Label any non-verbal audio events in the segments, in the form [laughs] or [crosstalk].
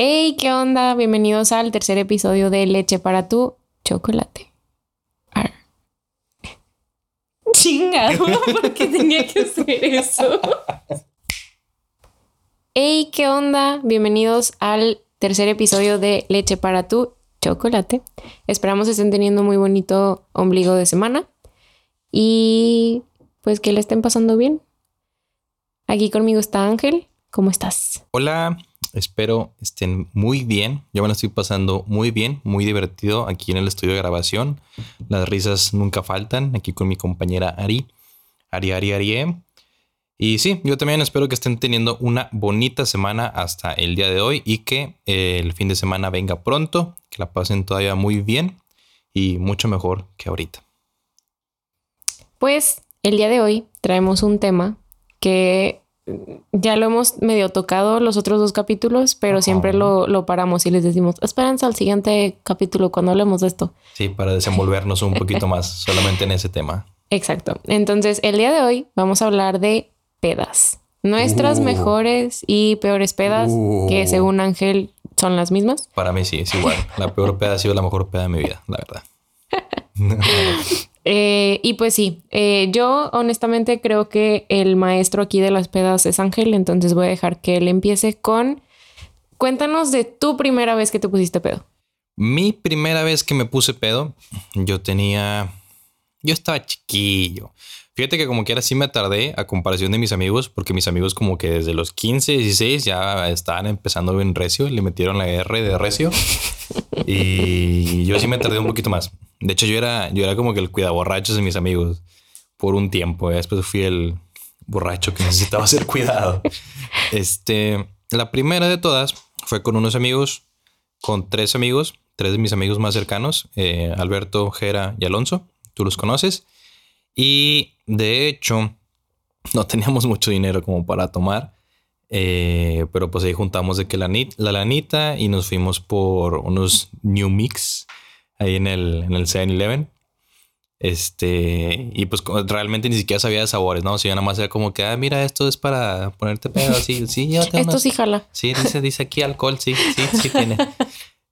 Hey, ¿qué onda? Bienvenidos al tercer episodio de Leche para tu chocolate. [laughs] Chingado, [laughs] ¿por qué tenía que hacer eso? Hey, ¿qué onda? Bienvenidos al tercer episodio de Leche para tu chocolate. Esperamos estén teniendo muy bonito ombligo de semana y pues que le estén pasando bien. Aquí conmigo está Ángel. ¿Cómo estás? Hola, espero estén muy bien. Yo me lo estoy pasando muy bien, muy divertido aquí en el estudio de grabación. Las risas nunca faltan. Aquí con mi compañera Ari. Ari, Ari, Ari. Y sí, yo también espero que estén teniendo una bonita semana hasta el día de hoy y que eh, el fin de semana venga pronto, que la pasen todavía muy bien y mucho mejor que ahorita. Pues el día de hoy traemos un tema que ya lo hemos medio tocado los otros dos capítulos, pero siempre lo, lo, paramos y les decimos, espérense al siguiente capítulo cuando hablemos de esto. Sí, para desenvolvernos un [laughs] poquito más solamente en ese tema. Exacto. Entonces, el día de hoy vamos a hablar de pedas. Nuestras Uh. mejores y peores pedas, que Uh. según Ángel son las mismas. Para mí sí, es igual. La peor peda ha sido la mejor peda de mi vida, la verdad. [laughs] Eh, y pues sí, eh, yo honestamente creo que el maestro aquí de las pedas es Ángel, entonces voy a dejar que él empiece con... Cuéntanos de tu primera vez que te pusiste pedo. Mi primera vez que me puse pedo, yo tenía. Yo estaba chiquillo. Fíjate que como quiera sí me tardé a comparación de mis amigos, porque mis amigos como que desde los 15, 16 ya estaban empezando bien recio, le metieron la R de recio. [laughs] y yo sí me tardé un poquito más. De hecho, yo era, yo era como que el cuidaborrachos de mis amigos por un tiempo. Después fui el borracho que [laughs] necesitaba ser cuidado. Este, la primera de todas fue con unos amigos, con tres amigos, tres de mis amigos más cercanos, eh, Alberto, Jera y Alonso. Tú los conoces. Y de hecho, no teníamos mucho dinero como para tomar. eh, pero pues ahí juntamos de que la, la lanita y nos fuimos por unos New Mix ahí en el, en el 7-Eleven. Este, y pues realmente ni siquiera sabía de sabores, ¿no? O sea, nada más era como que, ah, mira, esto es para ponerte pedo así. Sí, llévate Esto unos- sí jala. Sí, dice, dice aquí alcohol, sí, sí, sí tiene. [laughs]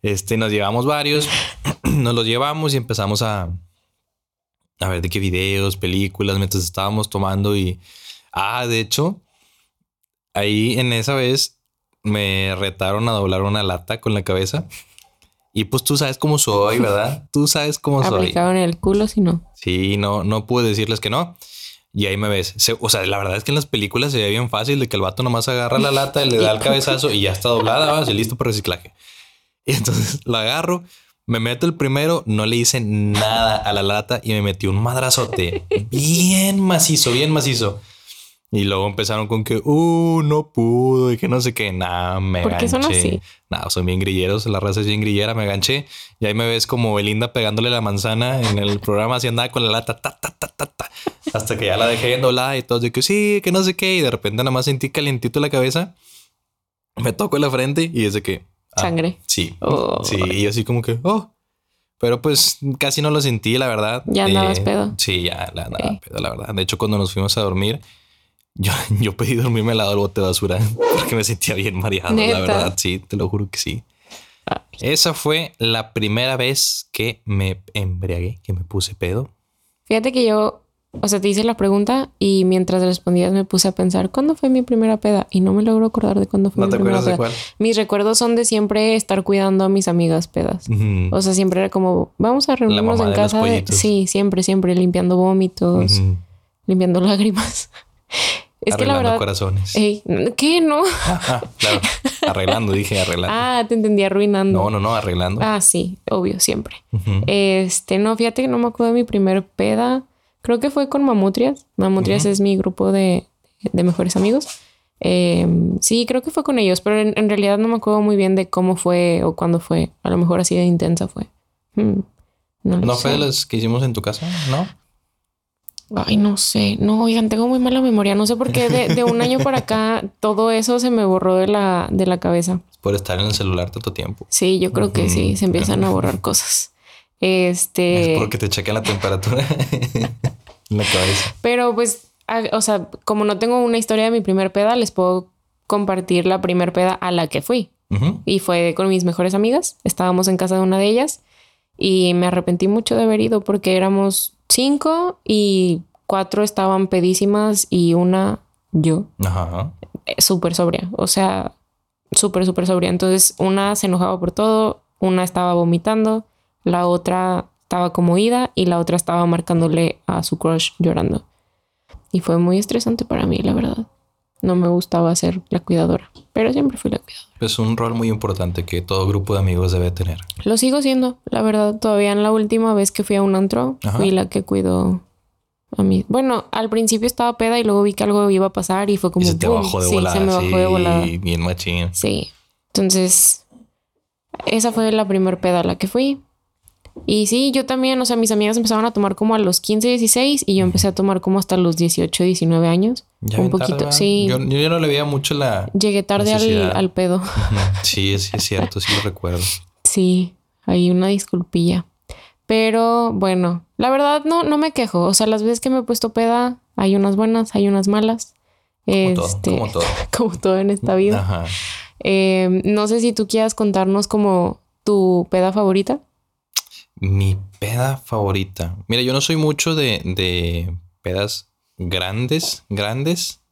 Este, nos llevamos varios, [clears throat] nos los llevamos y empezamos a, a ver de qué videos, películas, mientras estábamos tomando y, ah, de hecho, ahí en esa vez me retaron a doblar una lata con la cabeza y pues tú sabes cómo soy, ¿verdad? Tú sabes cómo soy. Aplicaron el culo, si no. Sí, no, no pude decirles que no. Y ahí me ves. O sea, la verdad es que en las películas se ve bien fácil de que el vato nomás agarra la lata, le da el [laughs] cabezazo y ya está doblada, va, así listo para reciclaje. Y entonces la agarro, me meto el primero, no le hice nada a la lata y me metí un madrazote [laughs] bien macizo, bien macizo. Y luego empezaron con que, uh, no pudo y que no sé qué. Nah, me ¿Por qué son ganché. así? Nah, son bien grilleros, la raza es bien grillera, me ganché. Y ahí me ves como Belinda pegándole la manzana en el programa, así andaba con la lata, ta, ta, ta, ta, ta, hasta que ya la dejé en doblada y todos de que sí, que no sé qué. Y de repente nada más sentí calientito la cabeza, me toco la frente y es de que. Ah, Sangre. Sí, Oh. sí, y yo así como que, oh. Pero pues casi no lo sentí, la verdad. Eh, ¿Ya andabas pedo? Sí, ya la andaba pedo, la verdad. De hecho, cuando nos fuimos a dormir, yo, [laughs] yo pedí dormirme al lado del bote de basura [laughs] porque me sentía bien mareado, ¿Neta? la verdad. Sí, te lo juro que sí. Ay. Esa fue la primera vez que me embriagué, que me puse pedo. Fíjate que yo, o sea, te hice la pregunta y mientras respondías me puse a pensar, ¿cuándo fue mi primera peda? Y no me logro acordar de cuándo fue ¿No mi te primera acuerdas de peda. cuál? Mis recuerdos son de siempre estar cuidando a mis amigas pedas. O sea, siempre era como, vamos a reunirnos en de casa. de-. Sí, siempre, siempre limpiando vómitos, limpiando lágrimas. [laughs] es que la Arreglando verdad... corazones. Ey, ¿Qué? No. Ah, [laughs] claro. Arreglando, dije arreglando. Ah, te entendí arruinando. no, no, no, arreglando. Ah, sí, obvio, siempre. Este, no, fíjate que no me acuerdo de mi primer peda. Creo que fue con Mamutrias. Mamutrias es mi grupo de, de mejores amigos. Eh, sí, creo que fue con ellos, pero en, en realidad no me acuerdo muy bien de cómo fue o cuándo fue. A lo mejor así de intensa fue. Hmm, no ¿No fue de las que hicimos en tu casa? ¿No? Ay, no sé. No, oigan, tengo muy mala memoria. No sé por qué de, de un año para acá [laughs] todo eso se me borró de la, de la cabeza. Por estar en el celular tanto tiempo. Sí, yo creo que sí, se empiezan a borrar cosas. [laughs] Este. Es porque te chequen la temperatura [laughs] en la cabeza. Pero pues, a- o sea, como no tengo una historia de mi primer peda, les puedo compartir la primer peda a la que fui. Y fue con mis mejores amigas. Estábamos en casa de una de ellas y me arrepentí mucho de haber ido porque éramos cinco y cuatro estaban pedísimas y una yo, Ajá. eh, súper sobria. O sea, súper, súper sobria. Entonces una se enojaba por todo, una estaba vomitando, la otra estaba como ida y la otra estaba marcándole a su crush llorando. Y fue muy estresante para mí, la verdad. No me gustaba ser la cuidadora, pero siempre fui la cuidadora. Es un rol muy importante que todo grupo de amigos debe tener. Lo sigo siendo, la verdad. Todavía en la última vez que fui a un antro, Ajá. fui la que cuidó a mí. Bueno, al principio estaba peda y luego vi que algo iba a pasar y fue como. y se te bajó de sí, volada. se me bajó sí, de volada. Bien machín. Sí. Entonces, esa fue la primer peda a la que fui. Y sí, yo también, o sea, mis amigas empezaban a tomar como a los 15, 16 y yo empecé a tomar como hasta los 18, 19 años. Ya un tarde, poquito, sí. Yo, yo no le veía mucho la. Llegué tarde al, al pedo. Sí, sí, es cierto, sí lo recuerdo. Sí, hay una disculpilla. Pero bueno, la verdad no, no me quejo. O sea, las veces que me he puesto peda, hay unas buenas, hay unas malas. Como todo, Este, como todo. [laughs] como todo en esta vida. Ajá. Eh, no sé si tú quieras contarnos como tu peda favorita. Mi peda favorita. Mira, yo no soy mucho de, de pedas grandes, grandes.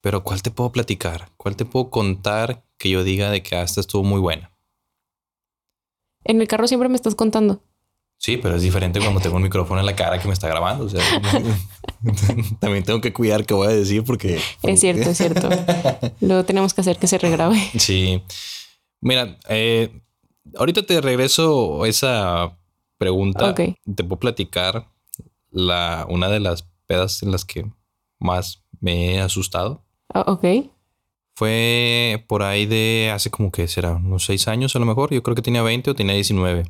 Pero ¿cuál te puedo platicar? ¿Cuál te puedo contar que yo diga de que ah, esta estuvo muy buena? En el carro siempre me estás contando. Sí, pero es diferente cuando tengo un micrófono en la cara que me está grabando. O sea, [laughs] también tengo que cuidar qué voy a decir porque... Es cierto, es cierto. [laughs] Luego tenemos que hacer que se regrabe. Sí. Mira, eh, ahorita te regreso esa pregunta. Te puedo platicar la, una de las pedas en las que más me he asustado. Ah, ok. Fue por ahí de hace como que será unos seis años a lo mejor. Yo creo que tenía 20 o tenía 19.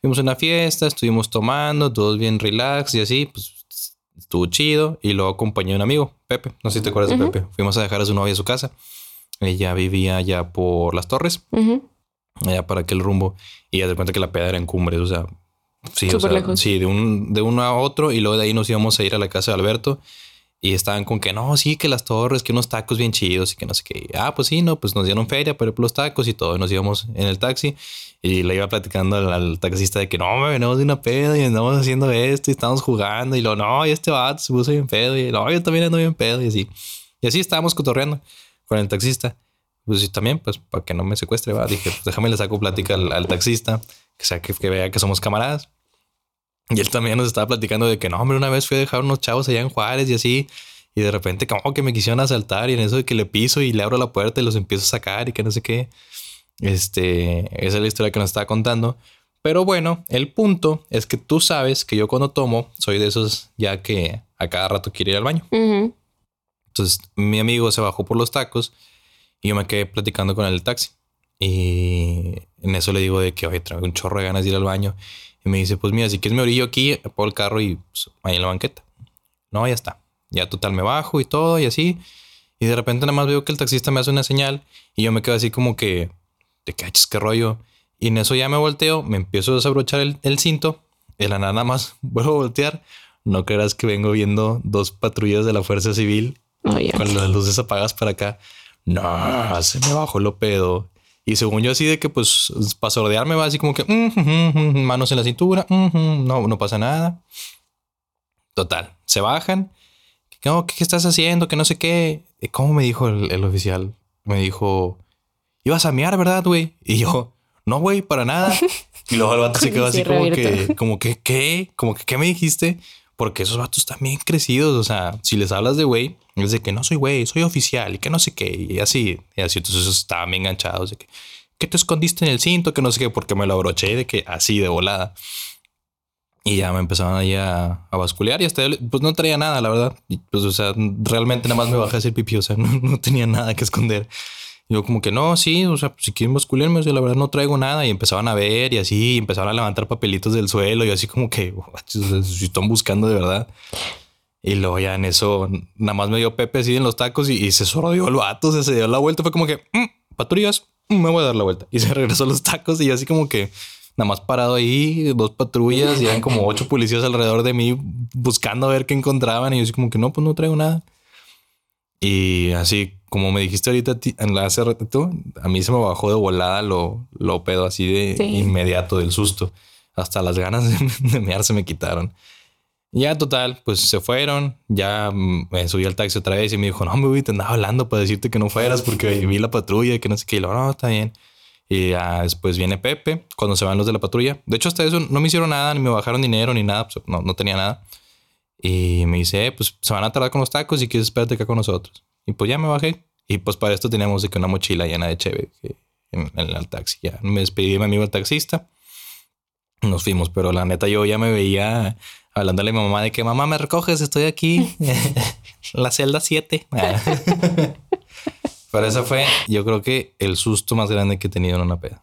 Fuimos a una fiesta, estuvimos tomando, todos bien relax y así, pues estuvo chido. Y luego acompañé a un amigo, Pepe. No sé si te acuerdas de. Pepe. Fuimos a dejar a su novia a su casa. Ella vivía ya por las torres, Ujú. Allá para aquel rumbo. Y ya de cuenta que la peda era en cumbres, o sea, sí, o sea, lejos. sí, de, un, de uno a otro. Y luego de ahí nos íbamos a ir a la casa de Alberto. Y estaban con que no, sí, que las torres, que unos tacos bien chidos y que no sé qué. Ah, pues sí, no, pues nos dieron feria por los tacos y todo. Y nos íbamos en el taxi y le iba platicando al, al taxista de que no, me venimos de una peda y andamos haciendo esto y estamos jugando. Y lo no, y este vato se puso bien pedo. Y no, yo también ando bien pedo y así. Y así estábamos cotorreando con el taxista. Pues sí, también, pues para que no me secuestre, va. Dije, pues déjame le saco plática al, al taxista, que sea que, que vea que somos camaradas. Y él también nos estaba platicando de que no, hombre, una vez fui a dejar unos chavos allá en Juárez y así. Y de repente, como que me quisieron asaltar y en eso de que le piso y le abro la puerta y los empiezo a sacar y que no sé qué. Este, esa es la historia que nos estaba contando. Pero bueno, el punto es que tú sabes que yo cuando tomo soy de esos ya que a cada rato quiero ir al baño. Ujú. Entonces mi amigo se bajó por los tacos y yo me quedé platicando con él el taxi. Y en eso le digo de que, oye, traigo un chorro de ganas de ir al baño. Y me dice, pues mira, si quieres me orillo aquí, pongo el carro y pues, ahí en la banqueta. No, ya está. Ya total me bajo y todo y así. Y de repente nada más veo que el taxista me hace una señal y yo me quedo así como que, ¿de qué haches, qué rollo? Y en eso ya me volteo, me empiezo a desabrochar el, el cinto. De la nada más [laughs] vuelvo a voltear. No creerás que vengo viendo dos patrullas de la Fuerza Civil Oh, con las luces apagadas para acá. No, se me bajó lo pedo. Y según yo así de que pues para sordearme va así como que "Mm, mm, mm, mm", manos en la cintura, mm, mm, no, no pasa nada. Total, se bajan. "No, ¿Qué, estás haciendo? Que no sé qué. Eh, ¿Cómo me dijo el, el oficial? Me dijo, ibas a miar, ¿verdad, güey? Y yo, no, güey, para nada. [laughs] Y luego el vato se quedó así como que, como que, ¿qué? Como que, ¿qué me dijiste? Porque esos vatos bien crecidos. O sea, si les hablas de güey, es de que no soy güey, soy oficial y que no sé qué. Y así, y así. Entonces esos estaban bien enganchados de que, ¿qué te escondiste en el cinto? Que no sé qué, porque me lo abroché de que así de volada. Y ya me empezaron ahí a, a basculear y hasta pues no traía nada, la verdad. Y pues, o sea, realmente nada más me bajé a hacer pipí, o sea, [laughs] no, no tenía nada que esconder. Yo como que no, sí, o sea, pues, si quieren bascularme, o sea, la verdad no traigo nada. Y empezaban a ver y así, y empezaron a levantar papelitos del suelo y así como que, [laughs] si están buscando de verdad. Y luego ya en eso, nada más me dio Pepe así en los tacos y, y se sordió el vato, se dio la vuelta, fue como que, "Mm, patrullas, mm, me voy a dar la vuelta. Y se [laughs] regresó a los tacos y así como que, nada más parado ahí, dos patrullas y eran como ocho policías alrededor de mí buscando a ver qué encontraban. Y yo así como que no, pues no traigo nada. Y así como me dijiste ahorita en la hace rato, a mí se me bajó de volada lo, lo pedo así de inmediato del susto. Hasta las ganas de, [laughs] de mear se me quitaron. Ya total, pues se fueron, ya me subí al taxi otra vez y me dijo, no, me voy, te andaba hablando para decirte que no fueras porque vi la patrulla y que no sé qué. Y lo, no, está bien. Y después viene Pepe cuando se van los de la patrulla. De hecho, hasta eso no me hicieron nada, ni me bajaron dinero, ni nada, pues, no, no tenía nada. Y me dice, eh, pues se van a tardar con los tacos y quieres espérate acá con nosotros. Y pues ya me bajé. Y pues para esto teníamos que una mochila llena de cheve en, el taxi. Ya me despedí de mi amigo el taxista. Nos fuimos, pero la neta yo ya me veía hablándole a mi mamá de que mamá me recoges, estoy aquí, [laughs] la celda 7. [laughs] Pero eso fue, yo creo que el susto más grande que he tenido en una peda.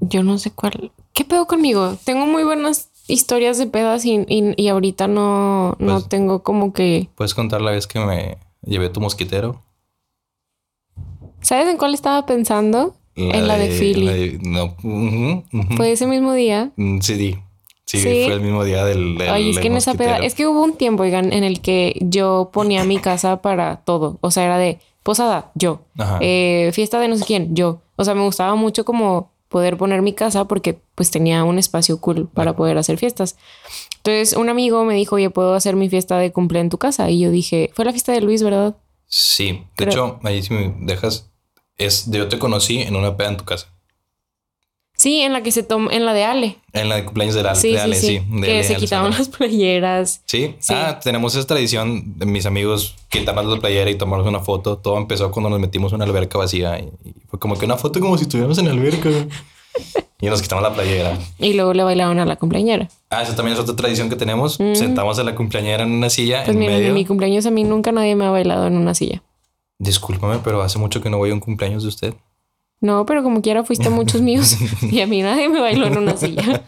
Yo no sé cuál. ¿Qué pedo conmigo? Tengo muy buenas historias de pedas y, y, ahorita no, no pues, tengo como que. ¿Puedes contar la vez que me llevé tu mosquitero? ¿Sabes en cuál estaba pensando? en la de, Philly. no. Fue ese mismo día. Mm, sí, Sí, fue el mismo día del. Ay, es que en esa peda. Es que hubo un tiempo, oigan, en el que yo ponía mi casa para todo. O sea, era de posada, yo. Eh, fiesta de no sé quién, yo. O sea, me gustaba mucho como poder poner mi casa porque pues tenía un espacio cool para poder hacer fiestas. Entonces, un amigo me dijo, oye, ¿puedo hacer mi fiesta de cumpleaños en tu casa? Y yo dije, fue la fiesta de Luis, ¿verdad? Sí. De hecho, ahí si me dejas, es, yo te conocí en una peda en tu casa. Sí, en la que se tomó, en la de Ale. En la de cumpleaños de, Ale, sí, Ale, sí. que se quitaban las playeras. ¿Sí? Ah, tenemos esa tradición de mis amigos quitarnos la playera y tomarnos una foto. Todo empezó cuando nos metimos en una alberca vacía y, fue como que una foto como si estuviéramos en la alberca. [laughs] y nos quitamos la playera. Y luego le bailaban a la cumpleañera. Ah, eso también es otra tradición que tenemos. Sentamos a la cumpleañera en una silla. Pues en mira, en mi cumpleaños a mí nunca nadie me ha bailado en una silla. Discúlpame, pero hace mucho que no voy a un cumpleaños de usted. No, pero como quiera fuiste a muchos míos [laughs] y a mí nadie me bailó en una silla.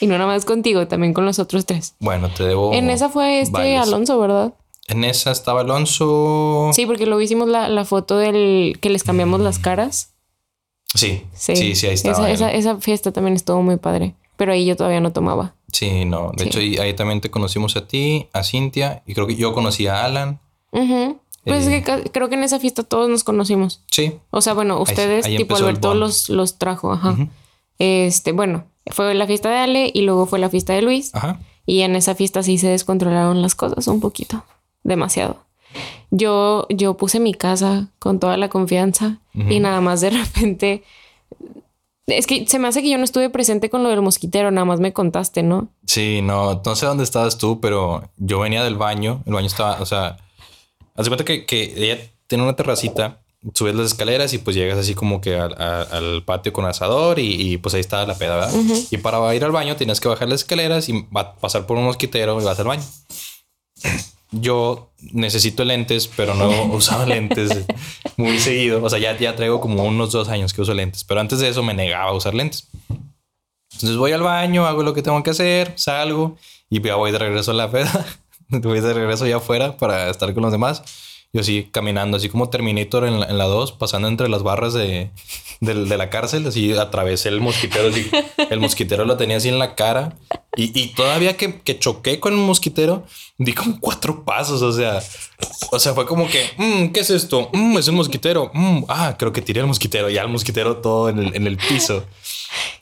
Y no nada más contigo, también con los otros tres. Bueno, te debo. En esa fue este Alonso, ¿verdad? En esa estaba Alonso. Sí, porque luego hicimos la, foto del que les cambiamos las caras. Sí, sí, sí, ahí estaba. Esa, esa, fiesta también estuvo muy padre. Pero ahí yo todavía no tomaba. Sí, no. De hecho, ahí, también te conocimos a ti, a Cintia, y creo que yo conocí a Alan. Pues es que eh, creo que en esa fiesta todos nos conocimos. Sí. O sea, bueno, ustedes, tipo Alberto, los, los trajo. Ajá. Este, bueno, fue la fiesta de Ale y luego fue la fiesta de Luis. Ajá. Y en esa fiesta sí se descontrolaron las cosas un poquito. Demasiado. Yo, yo puse mi casa con toda la confianza y nada más de [laughs] repente. Es que se me hace que yo no estuve presente con lo del mosquitero, nada más me contaste, ¿no? Sí, no, no sé dónde estabas tú, pero yo venía del baño, el baño estaba, o sea, Haz cuenta que, que ella tiene una terracita, subes las escaleras y pues llegas así como que al, patio con asador y, pues ahí está la peda, ¿verdad? Y para ir al baño tienes que bajar las escaleras y va, pasar por un mosquitero y vas al baño. Yo necesito lentes, pero no [laughs] usaba lentes muy seguido. O sea, ya, ya traigo como unos dos años que uso lentes, pero antes de eso me negaba a usar lentes. Entonces voy al baño, hago lo que tengo que hacer, salgo y ya voy de regreso a la peda. [laughs] voy de regreso ya afuera para estar con los demás. Yo así caminando, así como Terminator en la, en la 2, pasando entre las barras de, de, la cárcel, así atravesé el mosquitero, así, el mosquitero lo tenía así en la cara. Y, y todavía que, que, choqué con el mosquitero, di como cuatro pasos, o sea, o sea, fue como que, mm, ¿qué es esto? Mm, es un mosquitero. Mm, ah, creo que tiré el mosquitero, ya el mosquitero todo en el, en el piso.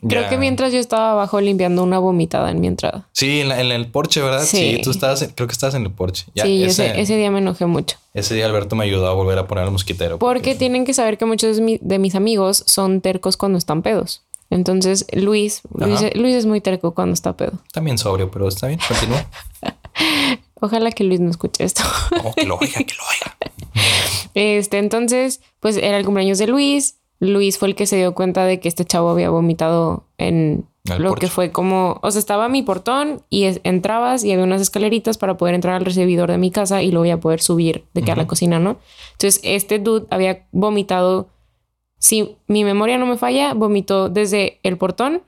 Creo que mientras yo estaba abajo limpiando una vomitada en mi entrada. Sí, en, el porche, ¿verdad? Sí. tú estabas, creo que estabas en el porche. sí, ese, ese, día me enojé mucho. Ese día Alberto me ayudó a volver a poner el mosquitero. Porque, tienen que saber que muchos de, mis amigos son tercos cuando están pedos. Entonces, Luis, Luis, es muy terco cuando está pedo. También sobrio, pero está bien, continúa. [laughs] Ojalá que Luis no escuche esto. No, que lo oiga, que lo oiga. [laughs] Este, entonces, pues era el cumpleaños de Luis. Luis fue el que se dio cuenta de que este chavo había vomitado en lo que fue como, o sea, estaba mi portón y entrabas y había unas escaleritas para poder entrar al recibidor de mi casa y luego ya poder subir de que a la cocina, ¿no? Entonces, este dude había vomitado, si mi memoria no me falla, vomitó desde el portón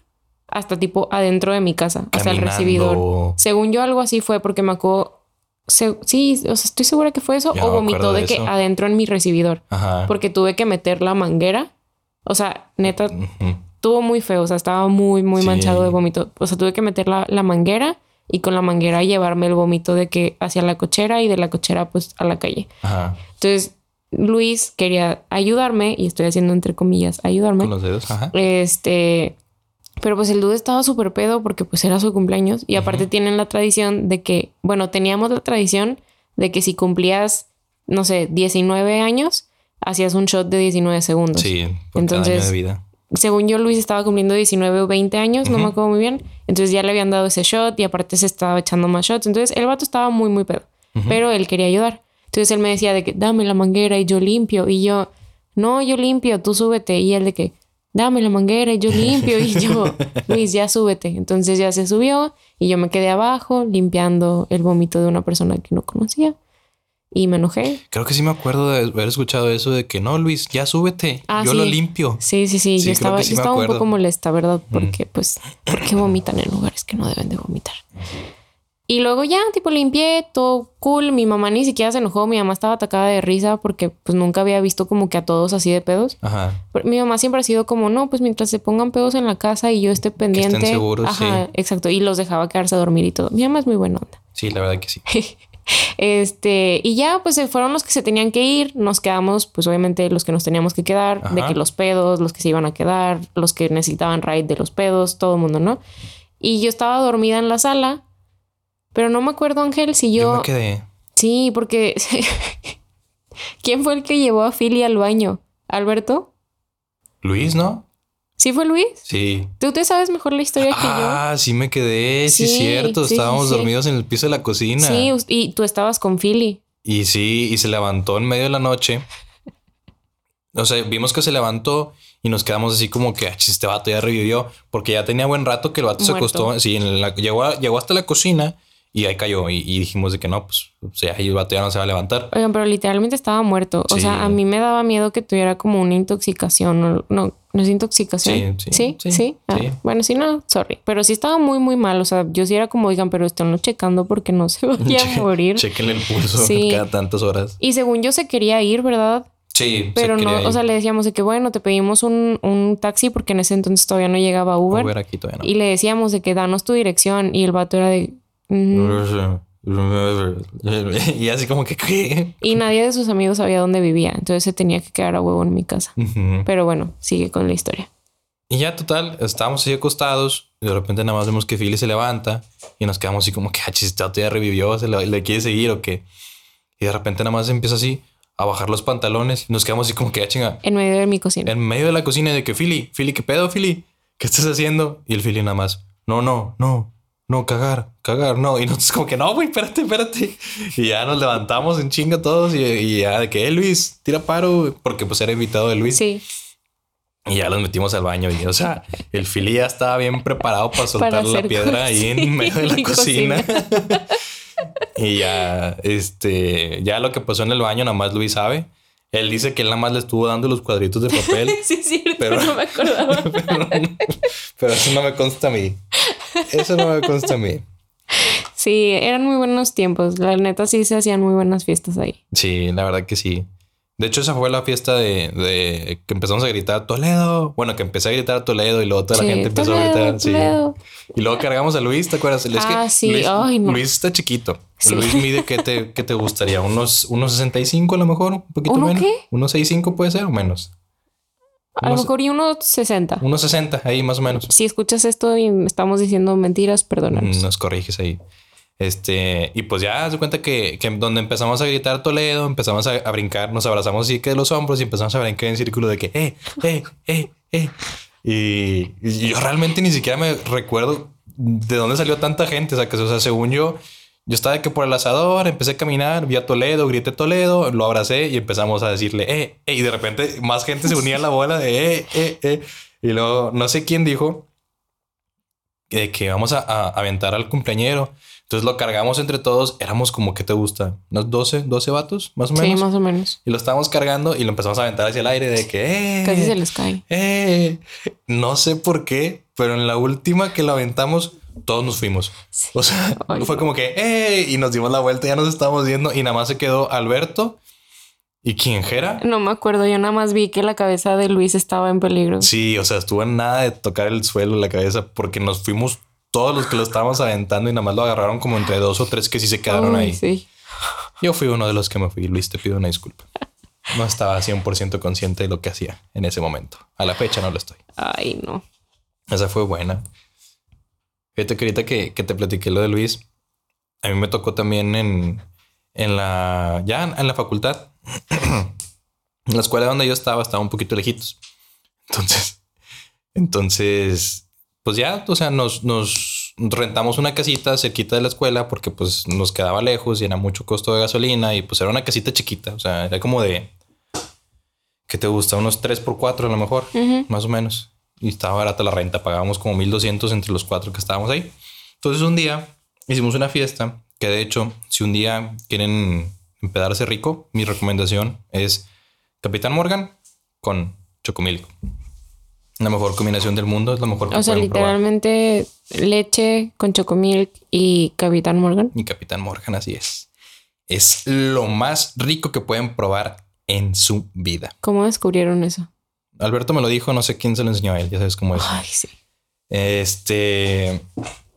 hasta tipo adentro de mi casa, hasta el recibidor. Según yo, algo así fue porque me acuerdo sí, o sea, estoy segura que fue eso. o vomitó de, que adentro en mi recibidor. Porque tuve que meter la manguera o sea, neta, tuvo muy feo. O sea, estaba muy, muy manchado de vómito. O sea, tuve que meter la, manguera y con la manguera llevarme el vómito de que hacia la cochera y de la cochera pues a la calle. Ajá. Entonces Luis quería ayudarme y estoy haciendo entre comillas ayudarme. Con los dedos. Ajá. Este, pero pues el dude estaba súper pedo porque pues era su cumpleaños y aparte tienen la tradición de que, bueno, teníamos la tradición de que si cumplías, no sé, 19 años, hacías un shot de 19 segundos. Sí, por Entonces- cada año de vida. Según yo, Luis estaba cumpliendo 19 o 20 años, no me acuerdo muy bien. Entonces ya le habían dado ese shot y aparte se estaba echando más shots. Entonces el vato estaba muy, muy pedo, pero él quería ayudar. Entonces él me decía de que dame la manguera y yo limpio. Y yo, no, yo limpio, tú súbete. Y él de que dame la manguera y yo limpio. Y yo, [laughs] Luis, ya súbete. Entonces ya se subió y yo me quedé abajo limpiando el vómito de una persona que no conocía. Y me enojé. Creo que sí me acuerdo de haber escuchado eso de que no, Luis, ya súbete. Ah, Yo sí. lo limpio. Sí, sí, sí. Sí, yo estaba, que sí yo estaba un poco molesta, ¿verdad? Porque, pues, ¿por qué vomitan en lugares que no deben de vomitar? Y luego ya, tipo, limpié, todo cool. Mi mamá ni siquiera se enojó. Mi mamá estaba atacada de risa porque, pues, nunca había visto como que a todos así de pedos. Ajá. Pero mi mamá siempre ha sido como, no, pues mientras se pongan pedos en la casa y yo esté pendiente. seguros, Ajá, sí. exacto. Y los dejaba quedarse a dormir y todo. Mi mamá es muy buena onda. Sí, la verdad que sí. [laughs] Este, y ya, pues se fueron los que se tenían que ir. Nos quedamos, pues obviamente los que nos teníamos que quedar, de que los pedos, los que se iban a quedar, los que necesitaban ride de los pedos, todo el mundo, ¿no? Y yo estaba dormida en la sala, pero no me acuerdo, Ángel, si Yo yo. me quedé. Sí, porque. [laughs] ¿Quién fue el que llevó a Philly al baño? ¿Alberto? Luis, ¿no? ¿Sí fue Luis? Sí. Tú te sabes mejor la historia que yo. Ah, sí me quedé. Sí, Sí, cierto. sí, Estábamos sí. dormidos en el piso de la cocina. Sí, y tú estabas con Philly. Y sí, y se levantó en medio de la noche. O sea, vimos que se levantó y nos quedamos así como que "Ah, este vato ya revivió. Porque ya tenía buen rato que el vato se acostó. Sí, en la- llegó, a- llegó hasta la cocina y ahí cayó. Y, y dijimos de que no, pues, o sea, ahí el vato ya no se va a levantar. Oigan, pero literalmente estaba muerto. O sea, a mí me daba miedo que tuviera como una intoxicación. No, no, no es intoxicación. Sí, sí, sí, sí, sí. Ah. Bueno, sí, no, sorry. Pero sí estaba muy, muy mal. O sea, yo sí era como, oigan, pero estoy no checando porque no se [laughs] vaya a morir. Chequen el pulso [laughs] cada tantas horas. Y según yo se quería ir, ¿verdad? Sí, Pero no, o sea, le decíamos de que, bueno, te pedimos un, un taxi porque en ese entonces todavía no llegaba Uber. Uber aquí todavía no. Y le decíamos de que danos tu dirección. Y el vato era de. "Mm". [laughs] y así como que ¿qué? Y nadie de sus amigos sabía dónde vivía. Entonces se tenía que quedar a huevo en mi casa. Pero bueno, sigue con la historia. Y ya total, estábamos así acostados y de repente nada más vemos que Philly se levanta y nos quedamos así como que, ah, chis, vato ya revivió, se le, le quiere seguir o qué. Y de repente nada más empieza así a bajar los pantalones y nos quedamos así como que, ah, chinga, En medio de mi cocina. en medio de la cocina de que Philly, Philly, ¿qué pedo, Philly? ¿Qué estás haciendo? Y el Philly nada más, no, no, no, no, cagar, cagar, no. Y nosotros como que, no, güey, espérate, espérate. Y ya nos levantamos en chinga todos y, y ya de que, eh, Luis, tira paro, porque pues era invitado de Luis. Sí, Y ya los metimos al baño. Y, o sea, el Philly ya estaba bien preparado para soltar Para la piedra ahí en medio de la [laughs] Sí, cocina. [laughs] y ya, este, ya lo que pasó en el baño, nada más Luis sabe. Él dice que él nada más le estuvo dando los cuadritos de [laughs] papel. sí, es cierto, Pero- no me acordaba. pero, pero eso no me consta a mí. Eso no me consta a mí. Sí, eran muy buenos tiempos. La neta sí se hacían muy buenas fiestas ahí. Sí, la verdad que sí. De hecho, esa fue la fiesta de, de que empezamos a gritar Toledo. Bueno, que empecé a gritar Toledo y luego toda Sí, la gente empezó a Toledo, gritar. sí. Toledo. Y luego cargamos a Luis, ¿te acuerdas? Es Ah, que sí. Luis, Ay, no. Luis está chiquito. Sí. Luis mide, ¿qué te, qué te gustaría? ¿Unos, unos 65 a lo mejor? ¿Un poquito ¿Uno menos? qué? ¿Unos 65 puede ser o menos? A lo mejor y unos 60. Unos 60, ahí más o menos. Si escuchas esto y estamos diciendo mentiras, perdónanos. Nos corriges ahí. Este, y pues ya se cuenta que, que donde empezamos a gritar Toledo, empezamos a, a brincar, nos abrazamos así que de los hombros y empezamos a brincar en círculo de que, eh, eh, eh, eh. Y, y yo realmente ni siquiera me recuerdo de dónde salió tanta gente. O sea, que, o sea, según yo, yo estaba de que por el asador, empecé a caminar, vi a Toledo, grité Toledo, lo abracé y empezamos a decirle, eh, eh. Y de repente más gente se unía a la [laughs] bola de, eh, eh, eh. Y luego, no sé quién dijo que vamos a, a aventar al cumpleañero. Entonces lo cargamos entre todos. Éramos como, ¿qué te gusta? ¿Unos 12, 12 vatos? Más o Sí, menos. más o menos. Y lo estábamos cargando y lo empezamos a aventar hacia el aire de que... Eh, Casi se les cae. eh. No sé por qué, pero en la última que lo aventamos, todos nos fuimos. O sea, [laughs] Ay, fue como que... ¡Eh! Y nos dimos la vuelta, ya nos estábamos viendo y nada más se quedó Alberto. ¿Y quién era? No me acuerdo, yo nada más vi que la cabeza de Luis estaba en peligro. Sí, o sea, estuvo en nada de tocar el suelo, la cabeza, porque nos fuimos todos los que lo estábamos aventando y nada más lo agarraron como entre dos o tres que sí se quedaron Ay, ahí. Sí. Yo fui uno de los que me fui. Luis, te pido una disculpa. No estaba 100% consciente de lo que hacía en ese momento. A la fecha no lo estoy. Ay, no. Esa fue buena. Fíjate que ahorita que, que te platiqué lo de Luis, a mí me tocó también en, en la, ya en la facultad. en [clears throat] la escuela donde yo estaba, estaba un poquito lejitos. Entonces, [laughs] entonces, pues ya, o sea, nos, nos rentamos una casita cerquita de la escuela porque pues nos quedaba lejos y era mucho costo de gasolina y pues era una casita chiquita, o sea, era como de, ¿qué te gusta? Unos 3 por 4 a lo mejor, más o menos. Y estaba barata la renta, pagábamos como 1200 entre los cuatro que estábamos ahí. Entonces un día hicimos una fiesta que de hecho, si un día quieren empedarse rico, mi recomendación es Capitán Morgan con Chocomilk. La mejor combinación del mundo, es lo mejor que O sea, probar. literalmente leche con chocomilk y Capitán Morgan. Mi Capitán Morgan, así es. Es lo más rico que pueden probar en su vida. ¿Cómo descubrieron eso? Alberto me lo dijo, no sé quién se lo enseñó a él, ya sabes cómo es. Ay, sí. Este.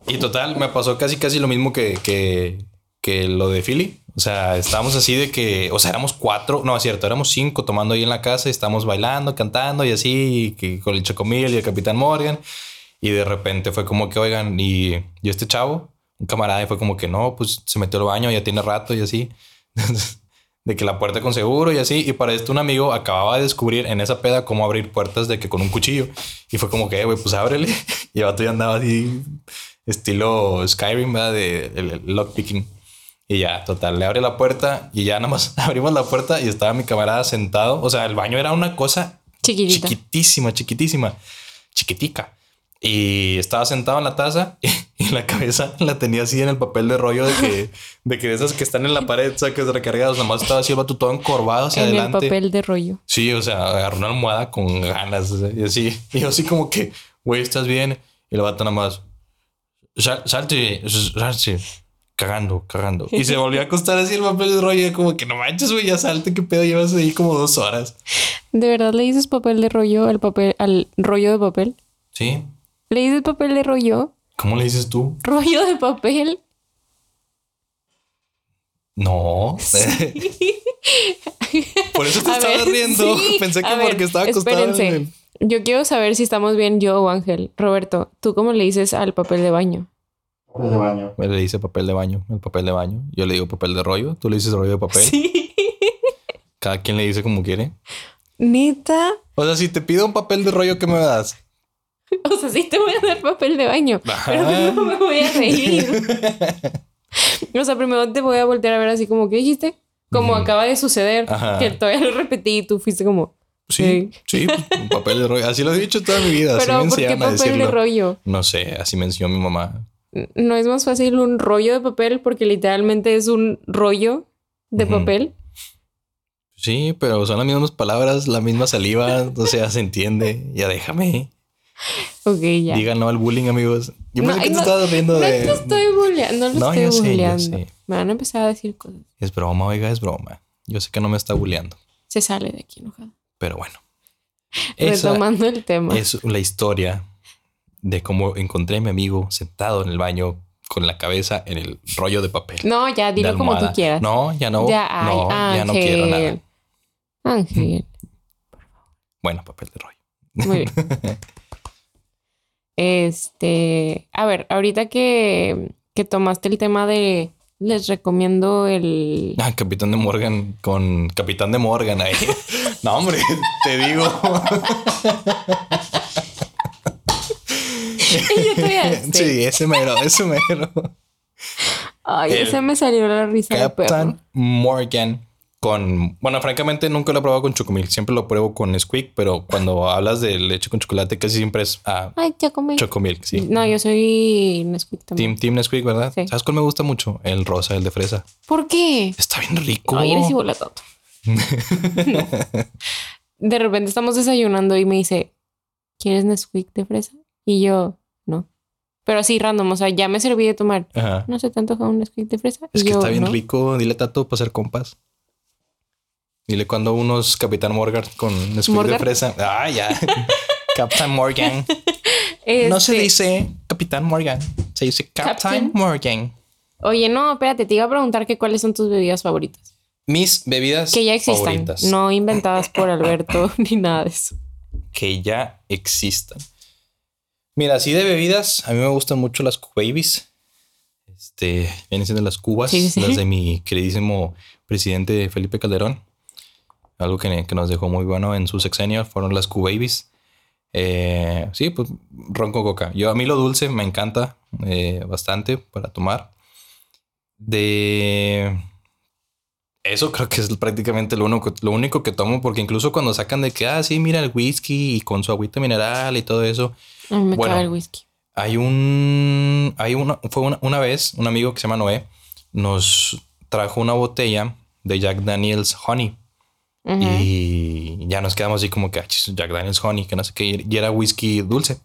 Y total, me pasó casi casi lo mismo que, que, que lo de Philly. O sea, estábamos así de que, o sea, éramos cuatro, no es cierto, éramos cinco tomando ahí en la casa y estábamos bailando, cantando y así, y que con el Chocomil y el Capitán Morgan. Y de repente fue como que, oigan, y, y este chavo, un camarada, y fue como que no, pues se metió al baño, ya tiene rato y así. [laughs] de que la puerta con seguro y así. Y para esto un amigo acababa de descubrir en esa peda cómo abrir puertas de que con un cuchillo. Y fue como que, "Eh, güey, pues ábrele. [laughs] Y el vato ya andaba así, estilo Skyrim, ¿verdad? De el, el lockpicking. Y ya, total, le abre la puerta y ya nada más [laughs] abrimos la puerta y estaba mi camarada sentado. O sea, el baño era una cosa Chiquitita. chiquitísima, chiquitísima, chiquitica. Y estaba sentado en la taza y, [laughs] y la cabeza la tenía así en el papel de rollo de que, de que esas que están en la pared, sacas recargados, nada más estaba así el vato todo encorvado hacia en adelante. el papel de rollo. Sí, o sea, agarró una almohada con ganas y así. Y yo así como que, güey, ¿estás bien? Y el vato nada más, "Sal- salte, salte, cagando, cagando. Y se volvió a acostar así el papel de rollo, como que no manches, güey, ya salte, qué pedo, llevas ahí como dos horas. ¿De verdad le dices papel de rollo al papel, al rollo de papel? Sí. ¿Le dices papel de rollo? ¿Cómo le dices tú? ¿Rollo de papel? No. [laughs] Por eso te A estabas ver, riendo. sí. Pensé que A ver, porque estaba acostado. en espérense. el- Yo quiero saber si estamos bien yo o Ángel. Roberto, ¿tú cómo le dices al papel de baño? Papel de baño. Él le dice papel de baño, el papel de baño. Yo le digo papel de rollo, tú le dices rollo de papel. Sí. Cada quien le dice como quiere. Neta. O sea, si te pido un papel de rollo, ¿qué me das? [laughs] O sea, sí te voy a dar papel de baño. Ajá. Pero primero me voy a reír. [laughs] O sea, primero te voy a voltear a ver así como, ¿qué dijiste? Como acaba de suceder. Ajá. Que todavía lo repetí y tú fuiste como, Sí, sí, un papel de rollo. Así lo he dicho toda mi vida. Así pero me ¿por qué papel de rollo? No sé, así me enseñó mi mamá. ¿No es más fácil un rollo de papel porque literalmente es un rollo de papel? Sí, pero son las mismas palabras, la misma saliva, o sea, se entiende. Ya déjame. [laughs] Ok, ya. Digan no al bullying, amigos. Yo No, pensé que te no, estabas riendo No de. te estoy bulleando, no lo No, estoy yo sé, yo bulleando. sé. Me van a empezar a decir cosas. Es broma, oiga, es broma. Yo sé que no me está bulleando, Se sale de aquí enojado. pero bueno. Retomando el tema. es la historia de cómo encontré a mi amigo sentado en el baño con la cabeza en el rollo de papel. No, ya, dilo como tú quieras. No, ya no. ya, ay, no, ya no Ángel. quiero nada. Ángel. Bueno, papel de rollo. Muy bien. [laughs] Este, a ver, ahorita que, que tomaste el tema de les recomiendo el Ah, Capitán de Morgan con Capitán de Morgan ahí. [laughs] no, hombre, te digo. Yo todavía [laughs] sé. sí, ese mero, ese mero. Ay, el se me salió la risa de perro. Morgan con. Bueno, francamente nunca lo he probado con chocomilk. Siempre lo pruebo con Squeak, pero cuando hablas de leche con chocolate, casi siempre es ah, Ay, ya comí. chocomilk. Sí. No, yo soy Nesquik también. Team, team Nesquik, ¿verdad? Sí. ¿Sabes cuál me gusta mucho? El rosa, el de fresa. ¿Por qué? Está bien rico. Ay, eres igual a Toto. No. [laughs] De repente estamos desayunando y me dice, ¿quieres Nesquik de fresa? Y yo, no. Pero así random, o sea, ya me serví de tomar. Ajá. ¿No se te antoja un Nesquik de fresa? Es Y que yo, está bien "No". rico. Dile Tato para hacer compas. Dile cuando unos Capitán Morgan con Nesquik de fresa. Ah, ya. [laughs] Captain Morgan. No se Este, dice Capitán Morgan. Se dice Captain Captain. Morgan. Oye, no, espérate, te iba a preguntar que cuáles son tus bebidas favoritas. Mis bebidas Que ya existan, favoritas. no inventadas por Alberto [laughs] ni nada de eso. Que ya existan. Mira, así de bebidas, a mí me gustan mucho las Babies. Este, vienen siendo las cubas, Sí, sí. las de mi queridísimo presidente Felipe Calderón. Algo que, que nos dejó muy bueno en su sexenio fueron las Q-Babies. Eh, sí, pues ron con coca. Yo a mí lo dulce me encanta eh, bastante para tomar. De eso creo que es prácticamente lo único, lo único que tomo, porque incluso cuando sacan de que, ah, sí, mira el whisky y con su agüita mineral y todo eso, me Bueno. el whisky. hay un. Hay una. Fue una, una vez un amigo que se llama Noé. Nos trajo una botella de Jack Daniels Honey. Y ya nos quedamos así como que "Ah, Jack Daniels Honey, que no sé qué. Y era whisky dulce.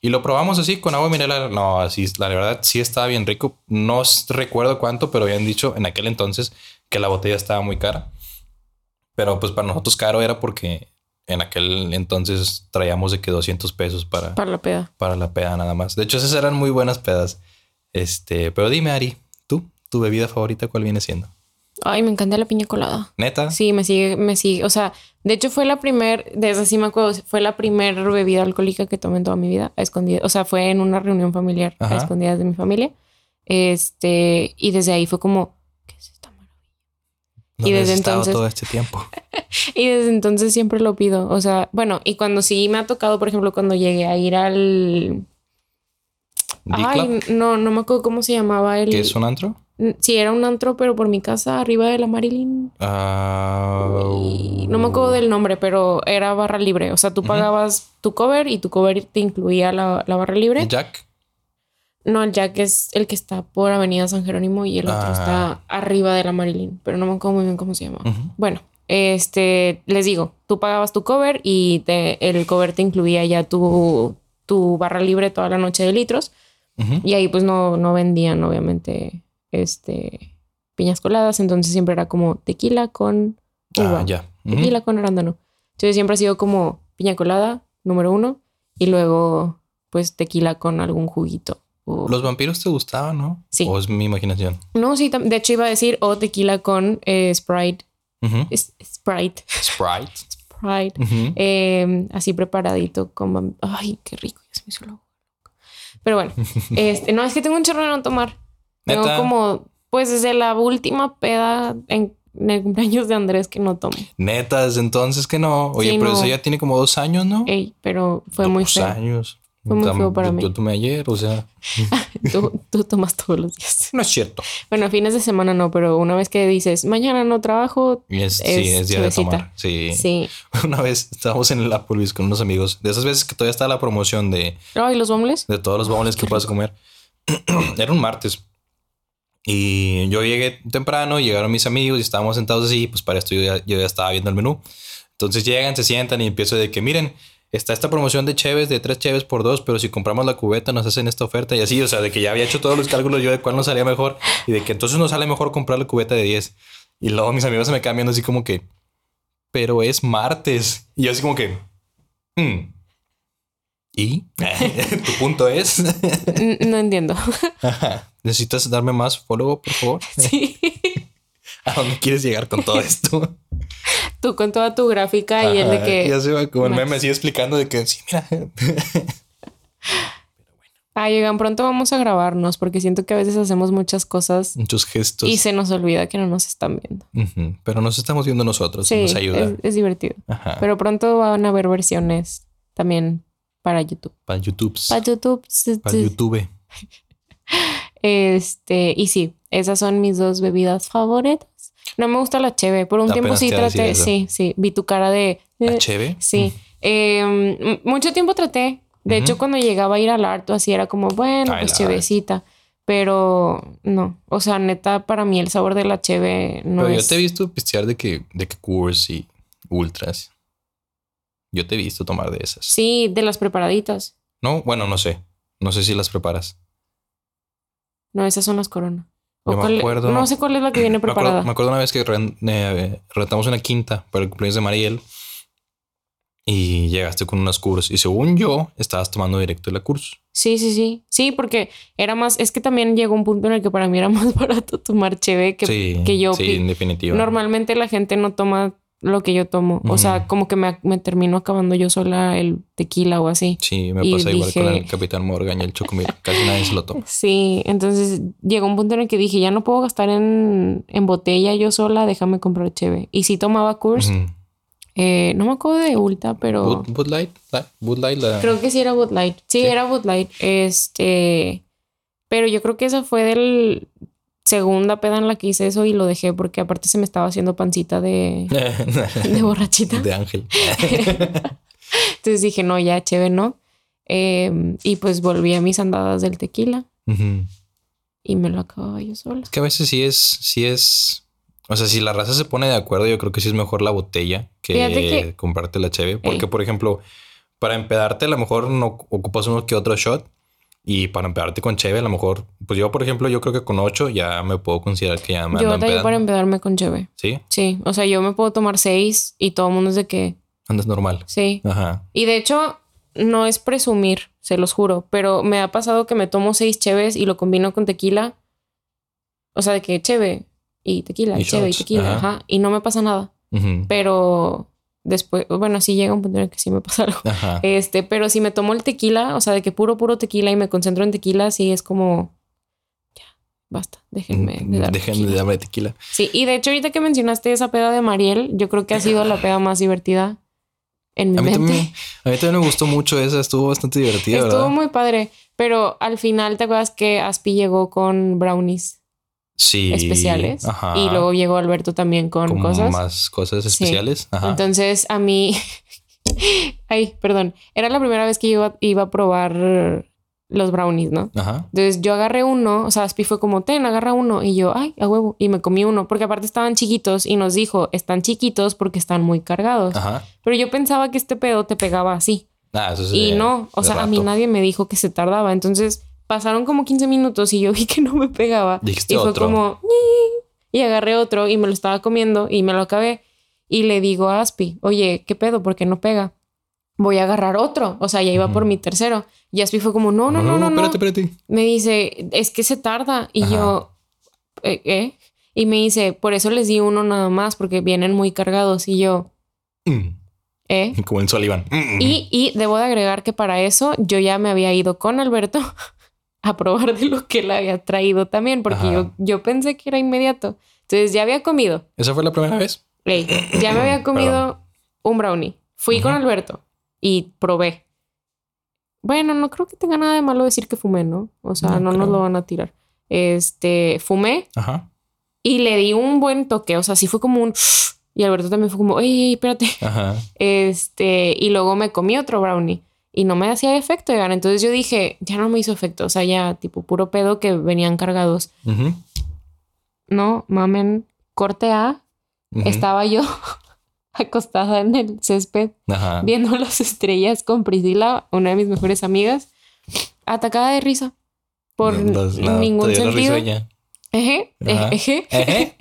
Y lo probamos así con agua mineral. No, así, la verdad sí estaba bien rico. No recuerdo cuánto, pero habían dicho en aquel entonces que la botella estaba muy cara. Pero pues para nosotros caro era porque en aquel entonces traíamos de que 200 pesos para, Para la peda. para la peda nada más. De hecho, esas eran muy buenas pedas. Este, pero dime, Ari, ¿tú? ¿Tu bebida favorita cuál viene siendo? Ay, me encanta la piña colada. ¿Neta? Sí, me sigue, me sigue. O sea, de hecho fue la primer, desde así me acuerdo, fue la primer bebida alcohólica que tomé en toda mi vida, a escondidas. O sea, fue en una reunión familiar Ajá. a escondidas de mi familia. Este, y desde ahí fue como, ¿qué es esta maravilla? ¿Dónde y desde entonces- todo este tiempo? [laughs] Y desde entonces siempre lo pido. O sea, bueno, y cuando sí me ha tocado, por ejemplo, cuando llegué a ir al. Ay, no, no me acuerdo cómo se llamaba el. ¿Qué es un antro? Sí, era un antro, pero por mi casa, arriba de la Marilyn. Ah, Y no me acuerdo del nombre, pero era barra libre. O sea, tú pagabas tu cover y tu cover te incluía la, la barra libre. Jack. No, el Jack es el que está por Avenida San Jerónimo y el otro Ah. está arriba de la Marilyn, pero no me acuerdo muy bien cómo se llama. Bueno, este, les digo, tú pagabas tu cover y te- el cover te incluía ya tu, tu barra libre toda la noche de litros. Y ahí pues no, no vendían, obviamente, este, piñas coladas. Entonces siempre era como tequila con uva. Ah, ya. Tequila con arándano. Entonces siempre ha sido como piña colada, número uno. Y luego, pues tequila con algún juguito. o- Los vampiros te gustaban, ¿no? Sí. ¿O es mi imaginación? No, sí, de hecho iba a decir o tequila con eh, Sprite. Sprite. Sprite. [laughs] Sprite. Eh, así preparadito con... Ay, qué rico. Ya se me hizo. Pero bueno, [laughs] este, no, es que tengo un chorro de no tomar. Tengo ¿Neta? como, pues desde la última peda en, en el cumpleaños de Andrés que no tomo. Neta, desde entonces que no. Oye, Sí, pero no. eso ya tiene como dos años, ¿no? Ey, pero fue muy Dos feo. años. Fue muy feo para yo, mí. Yo tomé ayer, o sea, [laughs] Tú, tú tomas todos los días. no es cierto. Bueno, fines de semana no, pero una vez que dices, mañana no trabajo, Y es, Es sí, es día de tomar. Sí. sí. [laughs] Una vez estábamos en el Applebee's con unos amigos. De esas veces que todavía está la promoción de, Ay, los bombles. de todos los bombones que puedas comer. [clears throat] Era un martes. Y yo llegué temprano, llegaron mis amigos y estábamos sentados así. Pues para esto yo ya, estaba viendo el menú. Entonces llegan, se sientan y empiezo de que miren, está esta promoción de cheves, de tres cheves por dos, pero si compramos la cubeta nos hacen esta oferta y así. O sea, de que ya había hecho todos los cálculos yo de cuál nos salía mejor y de que entonces nos sale mejor comprar la cubeta de 10. Y luego mis amigos se me quedan viendo así como que, pero es martes. Y yo así como que, "Hmm. ¿Y? [laughs] ¿Tu punto es? No entiendo. [laughs] Ajá. ¿Necesitas darme más follow, por favor? [laughs] sí. ¿A dónde quieres llegar con todo esto? Tú con toda tu gráfica y el de que. Ya se va como el meme sigue explicando de que sí, mira. Ah, llegan pronto vamos a grabarnos porque siento que a veces hacemos muchas cosas Muchos gestos. y se nos olvida que no nos están viendo. Pero nos estamos viendo nosotros. Sí, nos ayuda. es, es divertido. Ajá. Pero pronto van a haber versiones también para YouTube. para YouTube. Para YouTube. Para YouTube. [laughs] Este, y sí, esas son mis dos bebidas favoritas. No me gusta la cheve. Por un tiempo sí traté. Sí, sí. Vi tu cara de. La cheve. Sí. Eh, m- mucho tiempo traté. De hecho, cuando llegaba a ir al harto, así era como, bueno, Ay, pues chevecita. Pero no. O sea, neta, para mí el sabor de la cheve no Pero es. yo te he visto pistear de que, de que Coors y Ultras. Yo te he visto tomar de esas. Sí, de las preparaditas. No, bueno, no sé. No sé si las preparas. No, esas son las corona. O Yo me acuerdo- No sé cuál es la que viene Me acuerdo, preparada. me acuerdo una vez que ren- eh, rentamos una quinta para el cumpleaños de Mariel. y llegaste con unas cursos. Y según yo, estabas tomando directo la curso. Sí, sí, sí. Sí, porque era más, es que también llegó un punto en el que para mí era [laughs] más barato tomar cheve que, Sí, que yo. sí, en definitiva. Normalmente la gente no toma lo que yo tomo. O sea, como que me, me termino acabando yo sola el tequila o así. Sí, me Y pasa igual con el Capitán Morgan y el Chocomil. Casi nadie se lo toma. [laughs] Sí, entonces llegó un punto en el que dije, ya no puedo gastar en, en botella yo sola, déjame comprar cheve. Y sí tomaba Coors, eh, no me acuerdo de Ulta, pero Bud, Light, Bud Light, la- creo que sí era Bud Light. Sí, Sí. era Bud Light. Este, pero yo creo que esa fue del segunda peda en la que hice eso y lo dejé porque aparte se me estaba haciendo pancita de, [laughs] de borrachita. de Ángel. [laughs] Entonces dije, no, ya, cheve, no. Eh, y pues volví a mis andadas del tequila y me lo acababa yo sola. Es que a veces sí es, sí es. O sea, si la raza se pone de acuerdo, yo creo que sí es mejor la botella que, que- comprarte la cheve. Porque, Ey. por ejemplo, para empedarte, a lo mejor no ocupas uno que otro shot. Y para empedarte con cheve, a lo mejor, pues yo, por ejemplo, yo creo que con ocho ya me puedo considerar que ya me Yo ando batallé para empedarme con cheve. Sí, Sí, o sea, yo me puedo tomar seis y todo el mundo es de que andas normal. sí. Ajá. Y de hecho, no es presumir, se los juro, pero me ha pasado que me tomo seis cheves y lo combino con tequila. O sea, de que cheve y tequila, Y cheve y tequila, ajá. ajá. Y no me pasa nada. Ujú. Pero después, bueno, sí llega un punto en el que sí me pasa algo. Ajá. [laughs] Este, pero si me tomo el tequila, o sea, de que puro, puro tequila y me concentro en tequila, sí es como, ya, basta, déjenme de dar Mm, tequila. de darme tequila. Sí, y de hecho ahorita que mencionaste esa peda de Mariel, yo creo que ha sido la peda más divertida en mi A mí, mente. también, a mí también me gustó mucho esa, estuvo bastante divertida, Estuvo ¿verdad? muy padre, pero al final te acuerdas que Aspi llegó con brownies Sí. especiales Ajá. y luego llegó Alberto también con Como cosas. más cosas Sí. especiales. Ajá. Entonces a mí, [laughs] ay, perdón, era la primera vez que yo iba, iba a probar los brownies, ¿no? Ajá. Entonces yo agarré uno, o sea, Aspi fue como, ten, agarra uno. Y yo, ay, a huevo. Y me comí uno, porque aparte estaban chiquitos y nos dijo, están chiquitos porque están muy cargados. Ajá. Pero yo pensaba que este pedo te pegaba así. Ah, eso Y de- no, o sea, a mí nadie me dijo que se tardaba. Entonces pasaron como 15 minutos y yo vi que no me pegaba. Dijiste y fue otro. como, y agarré otro y me lo estaba comiendo y me lo acabé. Y le digo a Aspi, oye, ¿qué pedo? ¿Por qué no pega? Voy a agarrar otro. O sea, ya iba por mi tercero. Y Aspi fue como, no, no, no, no, no. espérate, espérate. Me dice, es que se tarda. Y Ajá. yo, ¿eh? ¿eh? Y me dice, por eso les di uno nada más, porque vienen muy cargados. Y yo, Mm. ¿eh? Como el Sullivan. Mm. Y, y debo de agregar que para eso yo ya me había ido con Alberto [laughs] a probar de lo que él había traído también, porque Ajá. yo, yo pensé que era inmediato. Entonces ya había comido, ¿Esa fue la primera vez? Ey, ya me había comido un brownie. Fui con Ujú. Alberto y probé. Bueno, no creo que tenga nada de malo decir que fumé, ¿no? O sea, No no, nos lo van a tirar. Este, fumé Ajá. y le di un buen toque. O sea, sí fue como un. [sniffs] Y Alberto también fue como, ey, espérate. Ajá. Este, y luego me comí otro brownie y no me hacía efecto, oigan. Entonces yo dije, ya no me hizo efecto. O sea, ya tipo puro pedo que venían cargados. Ujú. No, mamen, corte A. Ujú. Estaba yo [laughs] acostada en el césped Ajá. viendo las estrellas con Priscila, una de mis mejores amigas, atacada de risa. Por Las- la- ningún sentido. risueña. Eje, Ajá. eje. [laughs]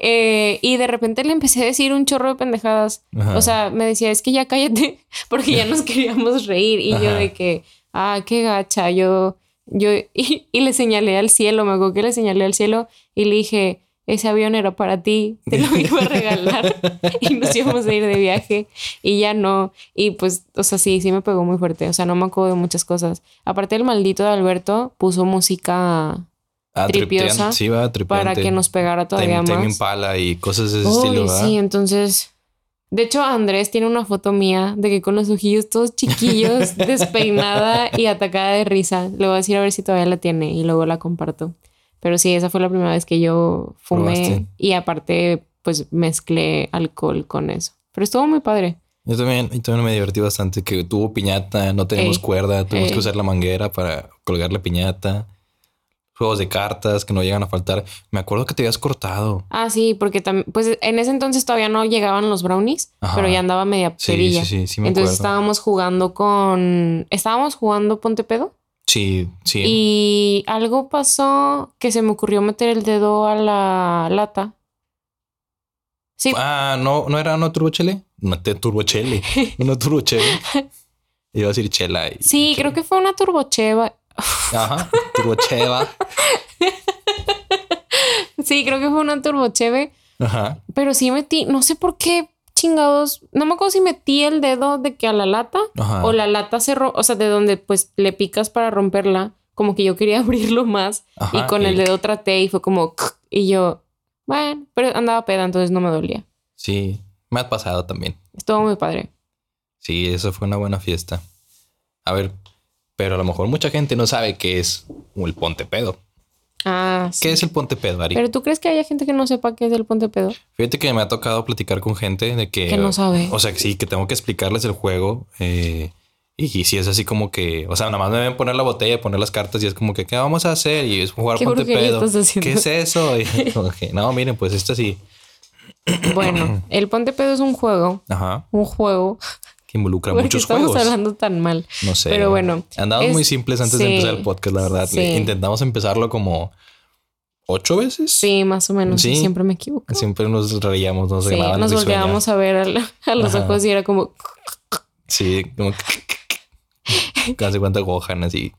Eh, y de repente le empecé a decir un chorro de pendejadas. Ajá. O sea, me decía, es que ya cállate, [laughs] porque ya nos [laughs] queríamos reír. Y yo de que, ah, qué gacha, yo, yo, [laughs] y, y le señalé al cielo, me acuerdo que le señalé al cielo y le dije, ese avión era para ti, te lo iba a regalar y nos íbamos a ir de viaje y ya no. Y pues, o sea, sí, sí me pegó muy fuerte, o sea, no me acuerdo de muchas cosas. Aparte el maldito de Alberto puso música Ah, tripiosa. Sí, va, para que nos pegara todavía Tame más. Impala y cosas de ese Uy, estilo, ¿verdad? sí, entonces. De hecho, Andrés tiene una foto mía de que con los ojillos todos chiquillos, [laughs] despeinada y atacada de risa. Le voy a decir a ver si todavía la tiene y luego la comparto. Pero sí, esa fue la primera vez que yo fumé Probaste. y aparte, pues mezclé alcohol con eso. Pero estuvo muy padre. Yo también, yo también me divertí bastante que tuvo piñata, no teníamos Ey, cuerda, tuvimos ey. que usar la manguera para colgar la piñata. Juegos de cartas que no llegan a faltar. Me acuerdo que te habías cortado. Ah, sí, porque también, pues en ese entonces todavía no llegaban los brownies, Ajá. pero ya andaba media Sí, pedilla. sí, sí, sí me Entonces acuerdo. estábamos jugando con. Estábamos jugando Ponte Pedo. Sí, sí. Y algo pasó que se me ocurrió meter el dedo a la lata. Sí, Ah, no, no era no turbo chile. Una te- turbochele. Una [laughs] turbochele. Iba a decir chela. y- Sí, creo que fue una turbocheva. Ajá. [laughs] Turbocheva. Sí, creo que fue una turbocheve. Ajá. Pero sí metí, no sé por qué chingados. No me acuerdo si metí el dedo de que a la lata Ajá. o la lata se ro- o sea, de donde pues le picas para romperla. Como que yo quería [laughs] abrirlo más Ajá, y con el y- dedo traté y fue como y yo, bueno, pero andaba peda, entonces no me dolía. Sí. Me ha pasado también. Estuvo muy padre. Sí, eso fue una buena fiesta. A ver, pero a lo mejor mucha gente no sabe qué es el ponte pedo. Ah, sí. ¿Qué es el ponte pedo, Ari? Pero tú crees que haya gente que no sepa qué es el ponte pedo? Fíjate que me ha tocado platicar con gente de que... Que no sabe. O sea, que sí, que tengo que explicarles el juego. eh, y, y si es así como que... O sea, nada más me ven poner la botella, poner las cartas y es como que, ¿qué vamos a hacer? Y es jugar ¿Qué ponte pedo. ¿Qué es eso? Y que, no, miren, pues esto sí. Bueno, [clears throat] el ponte pedo es un juego, Ajá. un juego. Que involucra ¿Por qué muchos estamos juegos. hablando tan mal? No sé. Pero bueno, Andamos muy simples antes de empezar el podcast, la verdad. sí. Intentamos empezarlo como ocho veces. Sí, más o menos. Sí. Siempre me equivoco. Siempre nos reíamos, nos Sí, ganaban nos volteábamos a ver a, la- a los Ajá. ojos y era como, Sí, como casi cuenta Gohan así.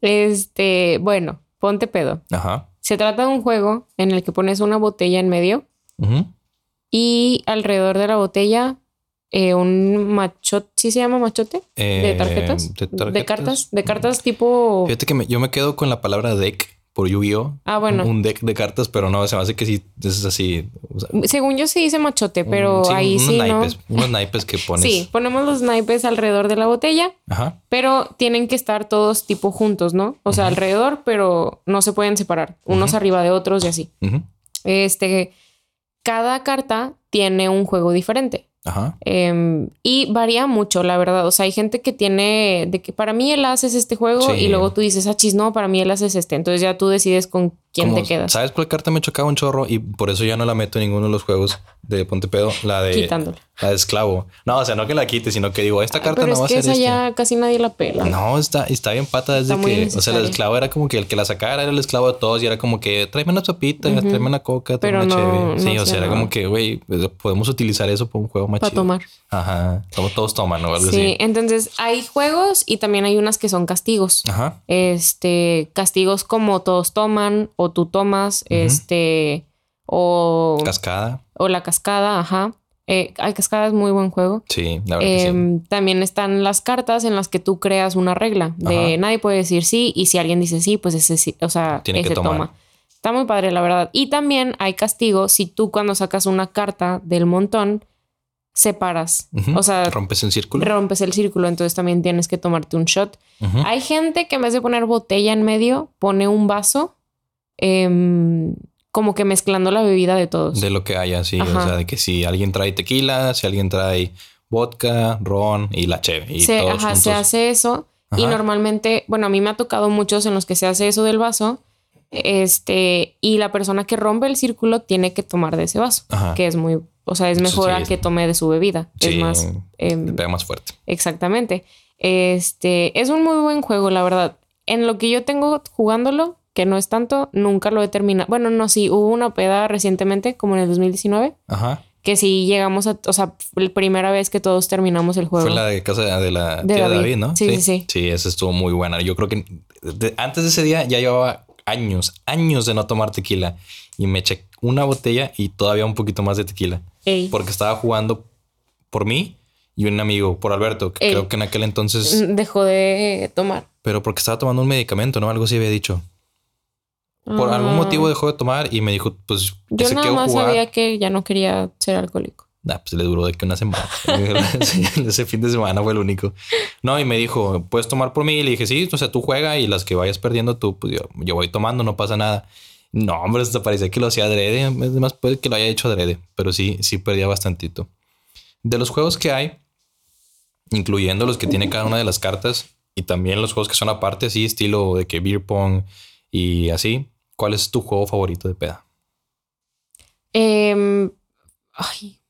este, bueno, ponte pedo. Ajá. Se trata de un juego en el que pones una botella en medio y alrededor de la botella eh, un machote, ¿sí se llama machote? ¿De Eh, tarjetas? de cartas, de cartas tipo... Fíjate que me- yo me quedo con la palabra deck por Yu-Gi-Oh. Ah, bueno. Un deck de cartas, pero no, se me hace que sí, es así. o sea, Según yo se dice machote, pero un- sí, ahí unos sí, ¿no? naipes, Unos naipes que [laughs] pones. Sí, ponemos los naipes alrededor de la botella, Ajá. pero tienen que estar todos tipo juntos, ¿no? O sea, alrededor, pero no se pueden separar, unos arriba de otros y así. Este, cada carta tiene un juego diferente. Ajá. Em, y varía mucho, la verdad. O sea, hay gente que tiene de que para mí el as es este juego Sí. y luego tú dices, ah, chis, no, para mí el as es este. Entonces ya tú decides con quién Como, te quedas ¿Sabes cuál carta me chocaba un chorro? Y por eso ya no la meto en ninguno de los juegos de Ponte Pedo. La de. quitándola. La de esclavo. No, o sea, no que la quite, sino que digo, esta carta Pero no es va a que ser esa este. ya casi nadie la pela. No, está, está bien pata desde Está que, o sea, el esclavo era como que el que la sacara era el esclavo de todos y era como que tráeme una sopita, Ujú. tráeme una coca, tráeme Pero una no- cheve. no Sí, o hacía sea, era nada. como que, güey, pues, podemos utilizar eso para un juego más Para tomar. Ajá, todos, todos toman o algo Sí, así. entonces hay juegos y también hay unas que son castigos. Ajá, Este, castigos como todos toman o tú tomas, este, o, cascada. o la cascada, ajá. Eh, hay cascada es muy buen juego. Sí, la verdad que sí. Em, También están las cartas en las que tú creas una regla de Ajá. nadie puede decir sí y si alguien dice sí, pues ese sí, o sea, Tiene que ese tomar. toma. Está muy padre, la verdad. Y también hay castigo si tú cuando sacas una carta del montón separas, o sea, Rompes el círculo. rompes el círculo, entonces también tienes que tomarte un shot. Hay gente que en vez de poner botella en medio, pone un vaso, em, como que mezclando la bebida de todos. De lo que haya, sí. Ajá. O sea, de que si alguien trae tequila, si alguien trae vodka, ron y la cheve. Y se, todos ajá, se hace eso y normalmente, bueno, a mí me ha tocado muchos en los que se hace eso del vaso, este, y la persona que rompe el círculo tiene que tomar de ese vaso, que es muy, o sea, es mejor sí a es- que tome de su bebida, es Sí, más, em, Te pega más fuerte. exactamente. Este, es un muy buen juego, la verdad. En lo que yo tengo jugándolo, que no es tanto, nunca lo he terminado. Bueno, no, sí, hubo una peda recientemente, como en el 2019, Ajá. que sí llegamos a, o sea, la primera vez que todos terminamos el juego. Fue la de casa de la De tía David. David, ¿no? Sí, sí, sí. Sí, esa estuvo muy buena. Yo creo que antes de ese día ya llevaba años, años de no tomar tequila y me eché una botella y todavía un poquito más de tequila Ey. porque estaba jugando por mí y un amigo, por Alberto, que Ey. creo que en aquel entonces, Dejó de tomar. pero porque estaba tomando un medicamento, ¿no? Algo así había dicho. Por algún Ah. motivo dejó de tomar y me dijo, pues, que Yo se nada más jugar. sabía que ya no quería ser alcohólico. Nah, pues le duró de que una semana. [laughs] [laughs] Ese fin de semana fue el único. No, y me dijo, puedes tomar por mí. Y le dije, sí, o sea, tú juega y las que vayas perdiendo tú, pues yo, yo voy tomando, no pasa nada. No, hombre, hasta parecía que lo hacía adrede. Es más, puede que lo haya hecho adrede, pero sí, sí perdía bastantito. De los juegos que hay, incluyendo los que tiene cada una de las cartas y también los juegos que son aparte, así, estilo de que beer pong y así, ¿cuál es tu juego favorito de peda? Em, ay.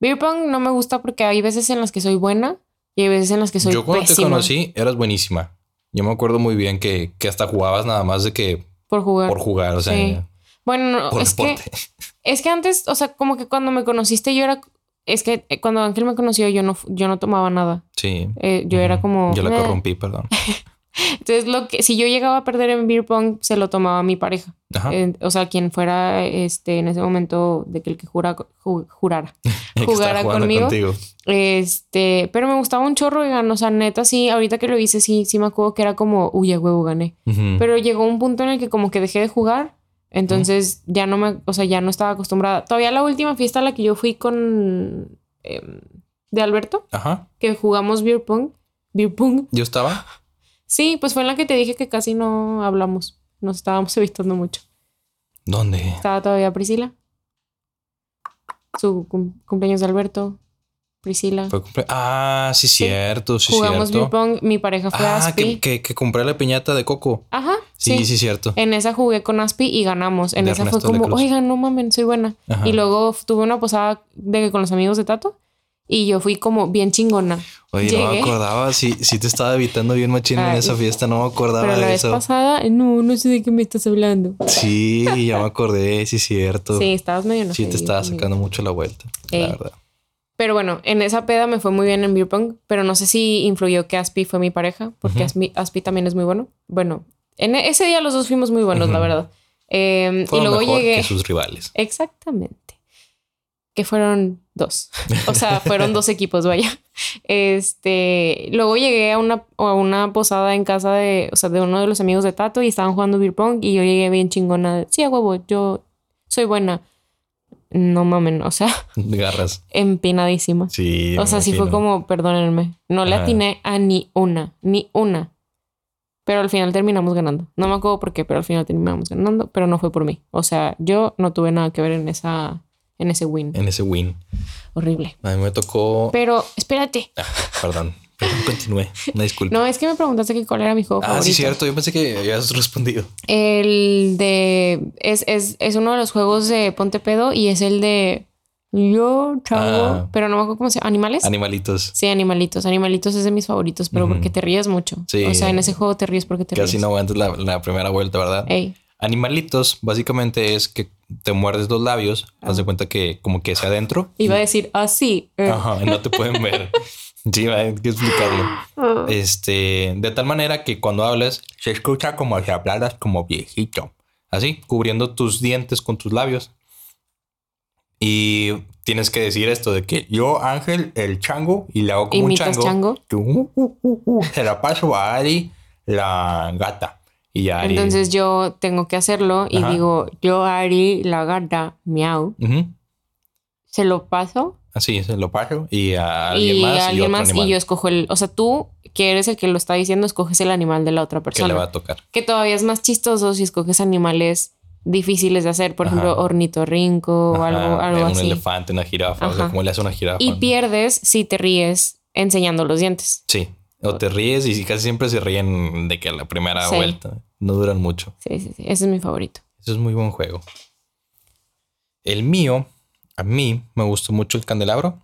Beer pong no me gusta porque hay veces en las que soy buena y hay veces en las que soy Yo cuando te pésima conocí eras buenísima. Yo me acuerdo muy bien que, que hasta jugabas nada más de que por jugar. por jugar. O sea, Sí. Bueno, no, por es que, deporte. [laughs] es que antes, o sea, como que cuando me conociste yo era, es que eh, cuando Ángel me conoció yo no, yo no tomaba nada. Sí. Eh, yo era como... Yo la corrompí, perdón. [laughs] Entonces, lo que, si yo llegaba a perder en beer pong, se lo tomaba mi pareja. Ajá. Eh, o sea, quien fuera este, en ese momento de que el que jura, ju- jurara. [laughs] Jugara conmigo. contigo. Este, pero me gustaba un chorro, oigan, o sea, neta, sí, ahorita que lo hice, sí, sí me acuerdo que era como, uy, a huevo, gané. Ujú. Pero llegó un punto en el que como que dejé de jugar, entonces ya no me, o sea, ya no estaba acostumbrada. Todavía la última fiesta a la que yo fui con, em, de Alberto, Ajá. que jugamos beer pong, beer pong, Yo estaba. Sí, pues fue en la que te dije que casi no hablamos, nos estábamos [laughs] evitando mucho. ¿Dónde? Estaba todavía Priscila, su cum- cumpleaños de Alberto, Priscila. Fue Ah, sí, cierto, sí, Jugamos cierto. pong, mi pareja fue Ah, Aspi. que, que, que compré la piñata de Coco. Ajá, Sí, sí. sí, cierto. En esa jugué con Aspi y ganamos. En De esa fue Ernesto como, oigan, no mamen, soy buena. Ajá. Y luego tuve una posada de que con los amigos de Tato y yo fui como bien chingona. Oye, no me Llegué. acordaba. Sí, sí te estaba evitando bien machín en esa fiesta. No me acordaba Pero la de vez eso. pasada, no, no sé de qué me estás hablando. Sí, ya me acordé. Sí, cierto. Sí, estabas medio Sí, te estaba sacando mucho la vuelta. Ey. La verdad. Pero bueno, en esa peda me fue muy bien en beer pong, pero no sé si influyó que Aspi fue mi pareja, porque Ujú. Aspi, Aspi también es muy bueno. Bueno, en e- ese día los dos fuimos muy buenos, la Ujú. verdad. Eh, y luego mejor llegué... que sus rivales. Exactamente. Que fueron dos. O sea, [laughs] fueron dos equipos, vaya. Este, luego llegué a una, a una posada en casa de, o sea, de uno de los amigos de Tato y estaban jugando beer pong y yo llegué bien chingona. Sí, a huevo, yo soy buena. No mamen, o sea, [laughs] Garras. empinadísima. Sí. o sea, sí fue como, perdónenme, no le atiné a ni una, ni una. Pero al final terminamos ganando. No me acuerdo por qué, pero al final terminamos ganando, pero no fue por mí. O sea, yo no tuve nada que ver en esa en ese win. En ese win. Horrible. A mí me tocó. Pero espérate. Ah, perdón. Continúe. Una disculpa. No, es que me preguntaste que cuál era mi juego ah, favorito. sí, cierto. Yo pensé que habías respondido. El de es, es, es uno de los juegos de Ponte Pedo y es el de yo, chavo, Ah. pero no me acuerdo cómo se llama. ¿Animales? Animalitos. Sí, animalitos. Animalitos es de mis favoritos, pero porque te ríes mucho. Sí. O sea, en ese juego te ríes porque te Casi ríes. no aguantas la, la primera vuelta, ¿verdad? Ey. Animalitos, básicamente es que te muerdes los labios. Haz de cuenta que como que hacia adentro. Iba a decir así. eh. Ajá, y no te pueden ver. [laughs] Sí, hay que explicarlo. Ah. Este, de tal manera que cuando hablas se escucha como si hablaras como viejito. Así, cubriendo tus dientes con tus labios. Y tienes que decir esto de que yo, Ángel, el chango, y le hago como ¿Imitas un chango. chango? Tú, uh, uh, uh, se la paso a Ari, la gata. Y Ari. Entonces yo tengo que hacerlo y Ajá. digo, yo Ari, la gata, miau. Ujú. Se lo paso Así, se lo paso. Y a alguien y más. a y alguien otro más animal y yo escojo el, o sea, tú que eres el que lo está diciendo, escoges el animal de la otra que le persona. va a tocar. Que todavía es más chistoso si escoges animales difíciles de hacer, por Ajá. ejemplo, ornitorrinco o algo, Ajá, algo un así. elefante, una jirafa. O sea, Ajá. ¿cómo le hace una jirafa? Y pierdes si te ríes enseñando los dientes. Sí. O te ríes y casi siempre se ríen de que a la primera Sí. vuelta. No duran mucho. Sí, sí, sí. Ese es mi favorito. Eso es muy buen juego. El mío, a mí me gustó mucho el candelabro.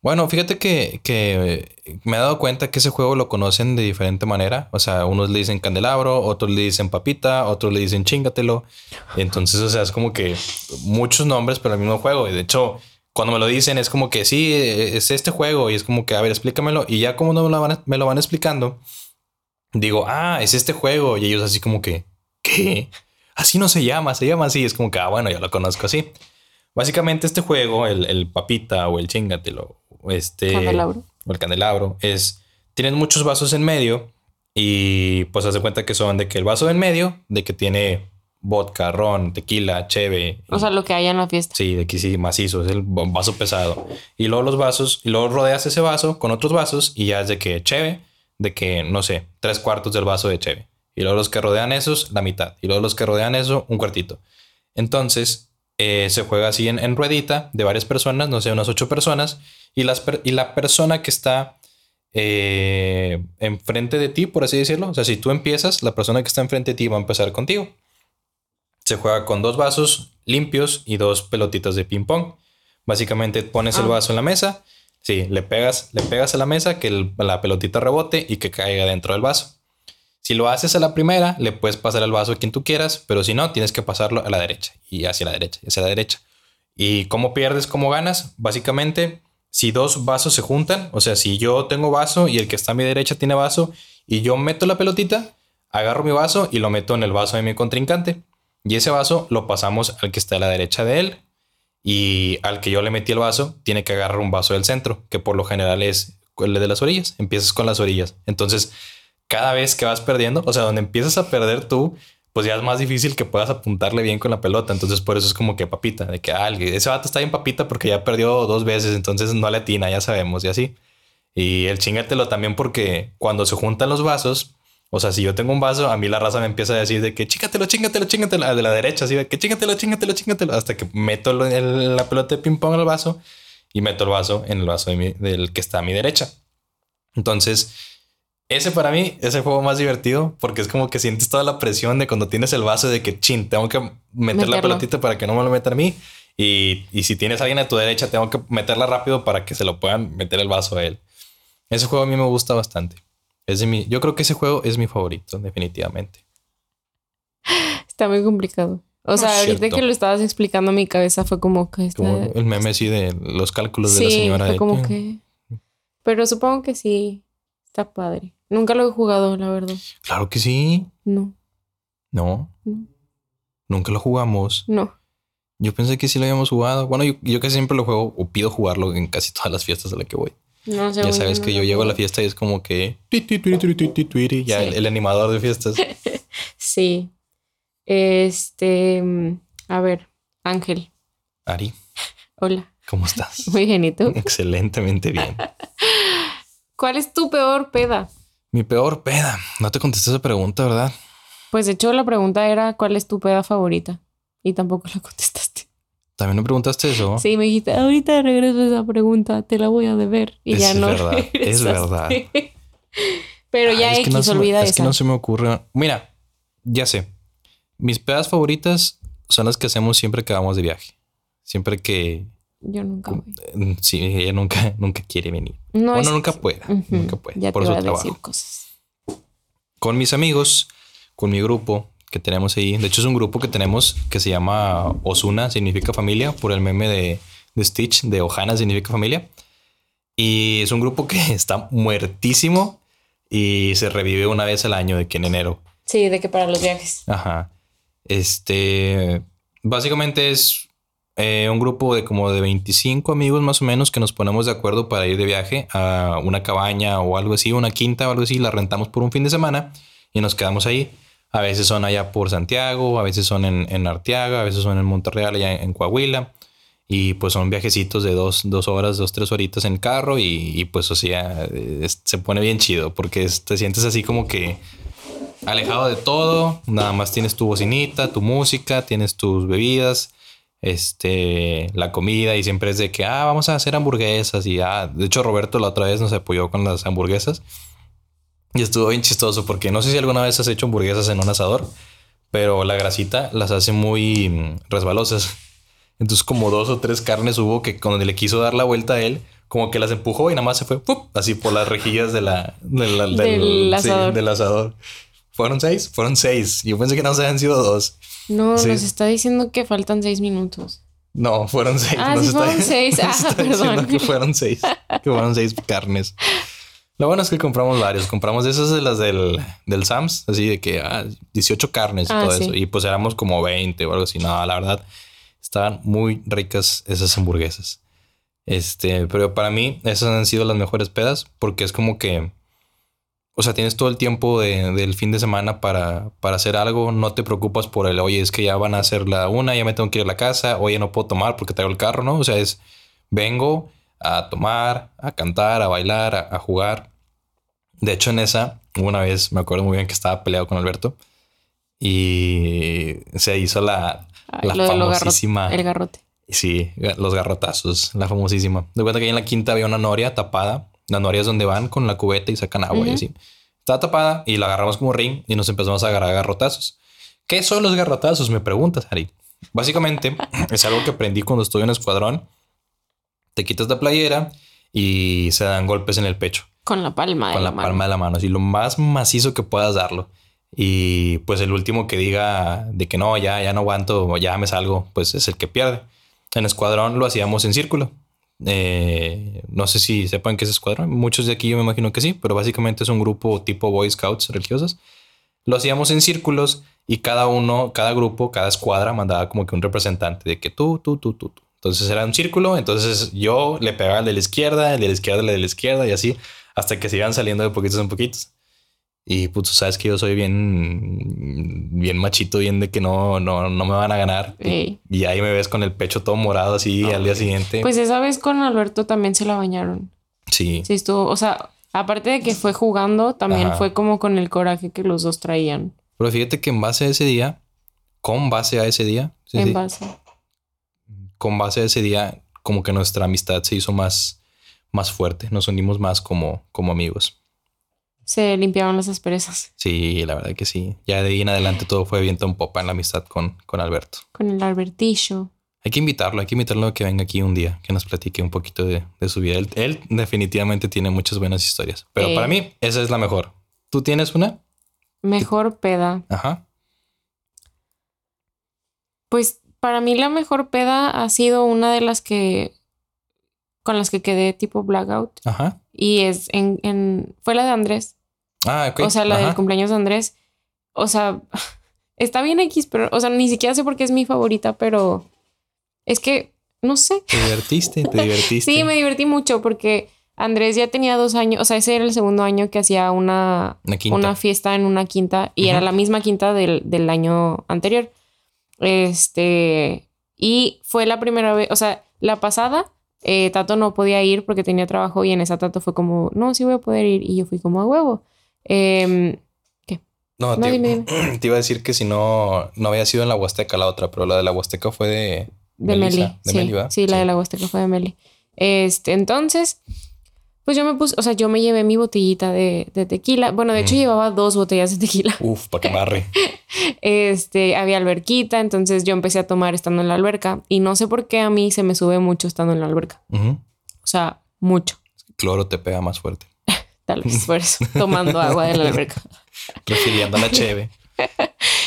Bueno, fíjate que, que me he dado cuenta que ese juego lo conocen de diferente manera. O sea, unos le dicen candelabro, otros le dicen papita, otros le dicen chingatelo. Entonces, o sea, es como que muchos nombres, pero el mismo juego. Y de hecho, cuando me lo dicen, es como que sí, es este juego. Y es como que, a ver, explícamelo. Y ya como no me lo van, me lo van explicando, digo, ah, es este juego. Y ellos así como que, ¿qué? Así no se llama, se llama así. Es como que, ah, bueno, yo lo conozco así. Básicamente este juego, el, el papita o el chingatelo, este... Candelabro. O el candelabro, es... Tienes muchos vasos en medio y pues haz de cuenta que son de que el vaso en medio, de que tiene vodka, ron, tequila, cheve. O sea, lo que haya en la fiesta. Sí, de que sí, macizo, es el vaso pesado. Y luego los vasos, y luego rodeas ese vaso con otros vasos y ya es de que cheve, de que, no sé, tres cuartos del vaso de cheve. Y luego los que rodean esos, la mitad. Y luego los que rodean eso, un cuartito. Entonces, eh, se juega así en, en ruedita de varias personas, no sé, unas ocho personas. Y, las per- y la persona que está eh, enfrente de ti, por así decirlo, o sea, si tú empiezas, la persona que está enfrente de ti va a empezar contigo. Se juega con dos vasos limpios y dos pelotitas de ping pong. Básicamente pones el Ah. vaso en la mesa, sí, le pegas, le pegas a la mesa que el- la pelotita rebote y que caiga dentro del vaso. Si lo haces a la primera, le puedes pasar el vaso a quien tú quieras, pero si no, tienes que pasarlo a la derecha y hacia la derecha y hacia la derecha. ¿Y cómo pierdes, cómo ganas? Básicamente, si dos vasos se juntan, o sea, si yo tengo vaso y el que está a mi derecha tiene vaso y yo meto la pelotita, agarro mi vaso y lo meto en el vaso de mi contrincante. Y ese vaso lo pasamos al que está a la derecha de él. Y al que yo le metí el vaso, tiene que agarrar un vaso del centro, que por lo general es el de las orillas. Empiezas con las orillas. Entonces, cada vez que vas perdiendo, o sea, donde empiezas a perder tú, pues ya es más difícil que puedas apuntarle bien con la pelota. Entonces, por eso es como que papita, de que ah, ese vato está bien papita porque ya perdió dos veces, entonces no le atina, ya sabemos, y así. Y el chingatelo también porque cuando se juntan los vasos, o sea, si yo tengo un vaso, a mí la raza me empieza a decir de que chingatelo, chingatelo, chingatelo, de la derecha, así de que chingatelo, chingatelo, chingatelo, hasta que meto la pelota de ping pong al vaso y meto el vaso en el vaso del que está a mi derecha. Entonces, ese para mí es el juego más divertido porque es como que sientes toda la presión de cuando tienes el vaso de que chin, tengo que meter la pelotita para que no me lo meta a mí. Y, y, si tienes a alguien a tu derecha, tengo que meterla rápido para que se lo puedan meter el vaso a él. Ese juego a mí me gusta bastante. Es de mi, yo creo que ese juego es mi favorito, definitivamente. Está muy complicado. O sea, ahorita que lo estabas explicando, mi cabeza fue como que. Como el meme así de los cálculos de la señora. Fue como que. Pero supongo que sí. Está padre. Nunca lo he jugado, la verdad. Claro que sí. No. No. Nunca lo jugamos. No. Yo pensé que sí lo habíamos jugado. Bueno, yo, yo casi siempre lo juego o pido jugarlo en casi todas las fiestas a las que voy. No sé. Ya sabes que yo llego a la fiesta y es como que. Ya el, animador de fiestas. [laughs] sí. Este. A ver, Ángel. Ari. Hola. ¿Cómo estás? [laughs] Muy bien, ¿y tú? Excelentemente bien. [laughs] ¿Cuál es tu peor peda? Mi peor peda. No te contesté esa pregunta, ¿verdad? Pues de hecho la pregunta era ¿cuál es tu peda favorita? Y tampoco la contestaste. ¿También me preguntaste eso? Sí, me dijiste, ahorita regreso esa pregunta, te la voy a deber. Y ya no. Verdad, es verdad. [laughs] Pero ya X, no olvida Es que no se me ocurre. Mira, ya sé. Mis pedas favoritas son las que hacemos siempre que vamos de viaje. Siempre que yo nunca voy. Mm, sí, ella nunca, [laughs] nunca quiere venir. No bueno, nunca puede. Nunca puede. Ya por te su trabajo. Decir cosas. Con mis amigos, con mi grupo que tenemos ahí. De hecho, es un grupo que tenemos que se llama Osuna, significa familia, por el meme de, de Stitch, de Ohana significa familia. Y es un grupo que [laughs] está muertísimo y se revive una vez al año, de que en enero. Sí, de que para los viajes. Ajá. Este, básicamente es eh, un grupo de como de 25 amigos más o menos que nos ponemos de acuerdo para ir de viaje a una cabaña o algo así, una quinta o algo así, la rentamos por un fin de semana y nos quedamos ahí. A veces son allá por Santiago, a veces son en, en Arteaga, a veces son en Monterreal, allá en, Coahuila. Y pues son viajecitos de dos, dos horas, dos, tres horitas en carro y, pues o sea, se pone bien chido porque te sientes así como que alejado de todo, nada más tienes tu bocinita, tu música, tienes tus bebidas este, la comida y siempre es de que, ah, vamos a hacer hamburguesas y ah, de hecho Roberto la otra vez nos apoyó con las hamburguesas y estuvo bien chistoso porque no sé si alguna vez has hecho hamburguesas en un asador, pero la grasita las hace muy mm, resbalosas. [laughs] Entonces como dos o tres carnes hubo que cuando le quiso dar la vuelta a él, como que las empujó y nada más se fue así por las rejillas de la, del, asador. del asador. ¿Fueron seis? Fueron seis. Yo pensé que no se habían sido dos. No, nos está diciendo que faltan seis minutos. No, fueron seis. Ah, sí fueron [laughs] seis. Ah, perdón. que fueron seis. Que fueron seis carnes. [laughs] Lo bueno es que compramos varios. Compramos esas de las del, del Sams, así de que ah, 18 carnes y ah, todo eso. Y pues éramos como 20 o algo así. No, la verdad, estaban muy ricas esas hamburguesas. Este, pero para mí esas han sido las mejores pedas porque es como que o sea, tienes todo el tiempo del fin de semana para, para, hacer algo. No te preocupas por el, oye, es que ya van a hacer la una, ya me tengo que ir a la casa, oye, no puedo tomar porque traigo el carro, ¿no? O sea, es, vengo a tomar, a cantar, a bailar, a, jugar. De hecho, en esa, una vez me acuerdo muy bien que estaba peleado con Alberto y se hizo la, la famosísima. el garrote. Sí, los garrotazos, la famosísima. De cuenta que ahí en la quinta había una noria tapada la noria es donde van con la cubeta y sacan agua y así. Estaba tapada y la agarramos como ring y nos empezamos a agarrar garrotazos. ¿Qué son los garrotazos? Me preguntas, Ari. Básicamente [laughs] es algo que aprendí cuando estuve en escuadrón. Te quitas la playera y se dan golpes en el pecho. Con la palma de con la, palma de la mano, así lo más macizo que puedas darlo. Y pues el último que diga de que no, ya, ya no aguanto, ya me salgo, pues es el que pierde. En escuadrón lo hacíamos en círculo. Eh, no sé si sepan qué es escuadrón. Muchos de aquí yo me imagino que sí, pero básicamente es un grupo tipo Boy Scouts religiosos. Lo hacíamos en círculos y cada uno, cada grupo, cada escuadra mandaba como que un representante de que tú, tú, tú, tú, tú. Entonces era un círculo, entonces yo le pegaba al de la izquierda, el de la izquierda, el de la izquierda y así hasta que se iban saliendo de poquitos en poquitos. Y pues sabes que yo soy bien, bien machito, bien de que no, no, no me van a ganar. Y, ahí me ves con el pecho todo morado así al día siguiente. Pues esa vez con Alberto también se la bañaron. Sí. Sí, estuvo, o sea, aparte de que fue jugando, también fue como con el coraje que los dos traían. Pero fíjate que en base a ese día, con base a ese día. en base. Con base a ese día, como que nuestra amistad se hizo más, más fuerte. Nos unimos más como, como amigos se limpiaron las asperezas. Sí, la verdad que sí. Ya de ahí en adelante todo fue viento en popa en la amistad con, con Alberto. Con el Albertillo. Hay que invitarlo, hay que invitarlo a que venga aquí un día, que nos platique un poquito de, su vida. Él, definitivamente tiene muchas buenas historias, pero para mí esa es la mejor. ¿Tú tienes una? Mejor peda. Ajá. Pues para mí la mejor peda ha sido una de las que con las que quedé tipo blackout. Ajá. Y es en, en fue la de Andrés. Ah, ok. O sea, la del cumpleaños de Andrés. O sea, [laughs] está bien X, pero, o sea, ni siquiera sé por qué es mi favorita, pero es que, no sé. Te divertiste, te [laughs] divertiste. sí, me divertí mucho porque Andrés ya tenía dos años, o sea, ese era el segundo año que hacía una, una, fiesta en una quinta y era la misma quinta del, del año anterior. Este, y fue la primera vez, o sea, la pasada eh, Tato no podía ir porque tenía trabajo y en esa Tato fue como, no, sí voy a poder ir. Y yo fui como a huevo. Em, ¿Qué? No, [clears throat] te, iba a decir que si no, no había sido en la Huasteca la otra, pero la de la Huasteca fue de... De Meli. sí, sí, la de la Huasteca fue de Meli. Este, entonces, pues yo me puse, o sea, yo me llevé mi botellita de, tequila. Bueno, de hecho llevaba dos botellas de tequila. Uf, para que barre. [laughs] este, había alberquita, entonces yo empecé a tomar estando en la alberca y no sé por qué a mí se me sube mucho estando en la alberca. O sea, mucho. cloro te pega más fuerte. [laughs] Tal vez por eso, [laughs] tomando agua de la alberca. Refiriendo a la cheve.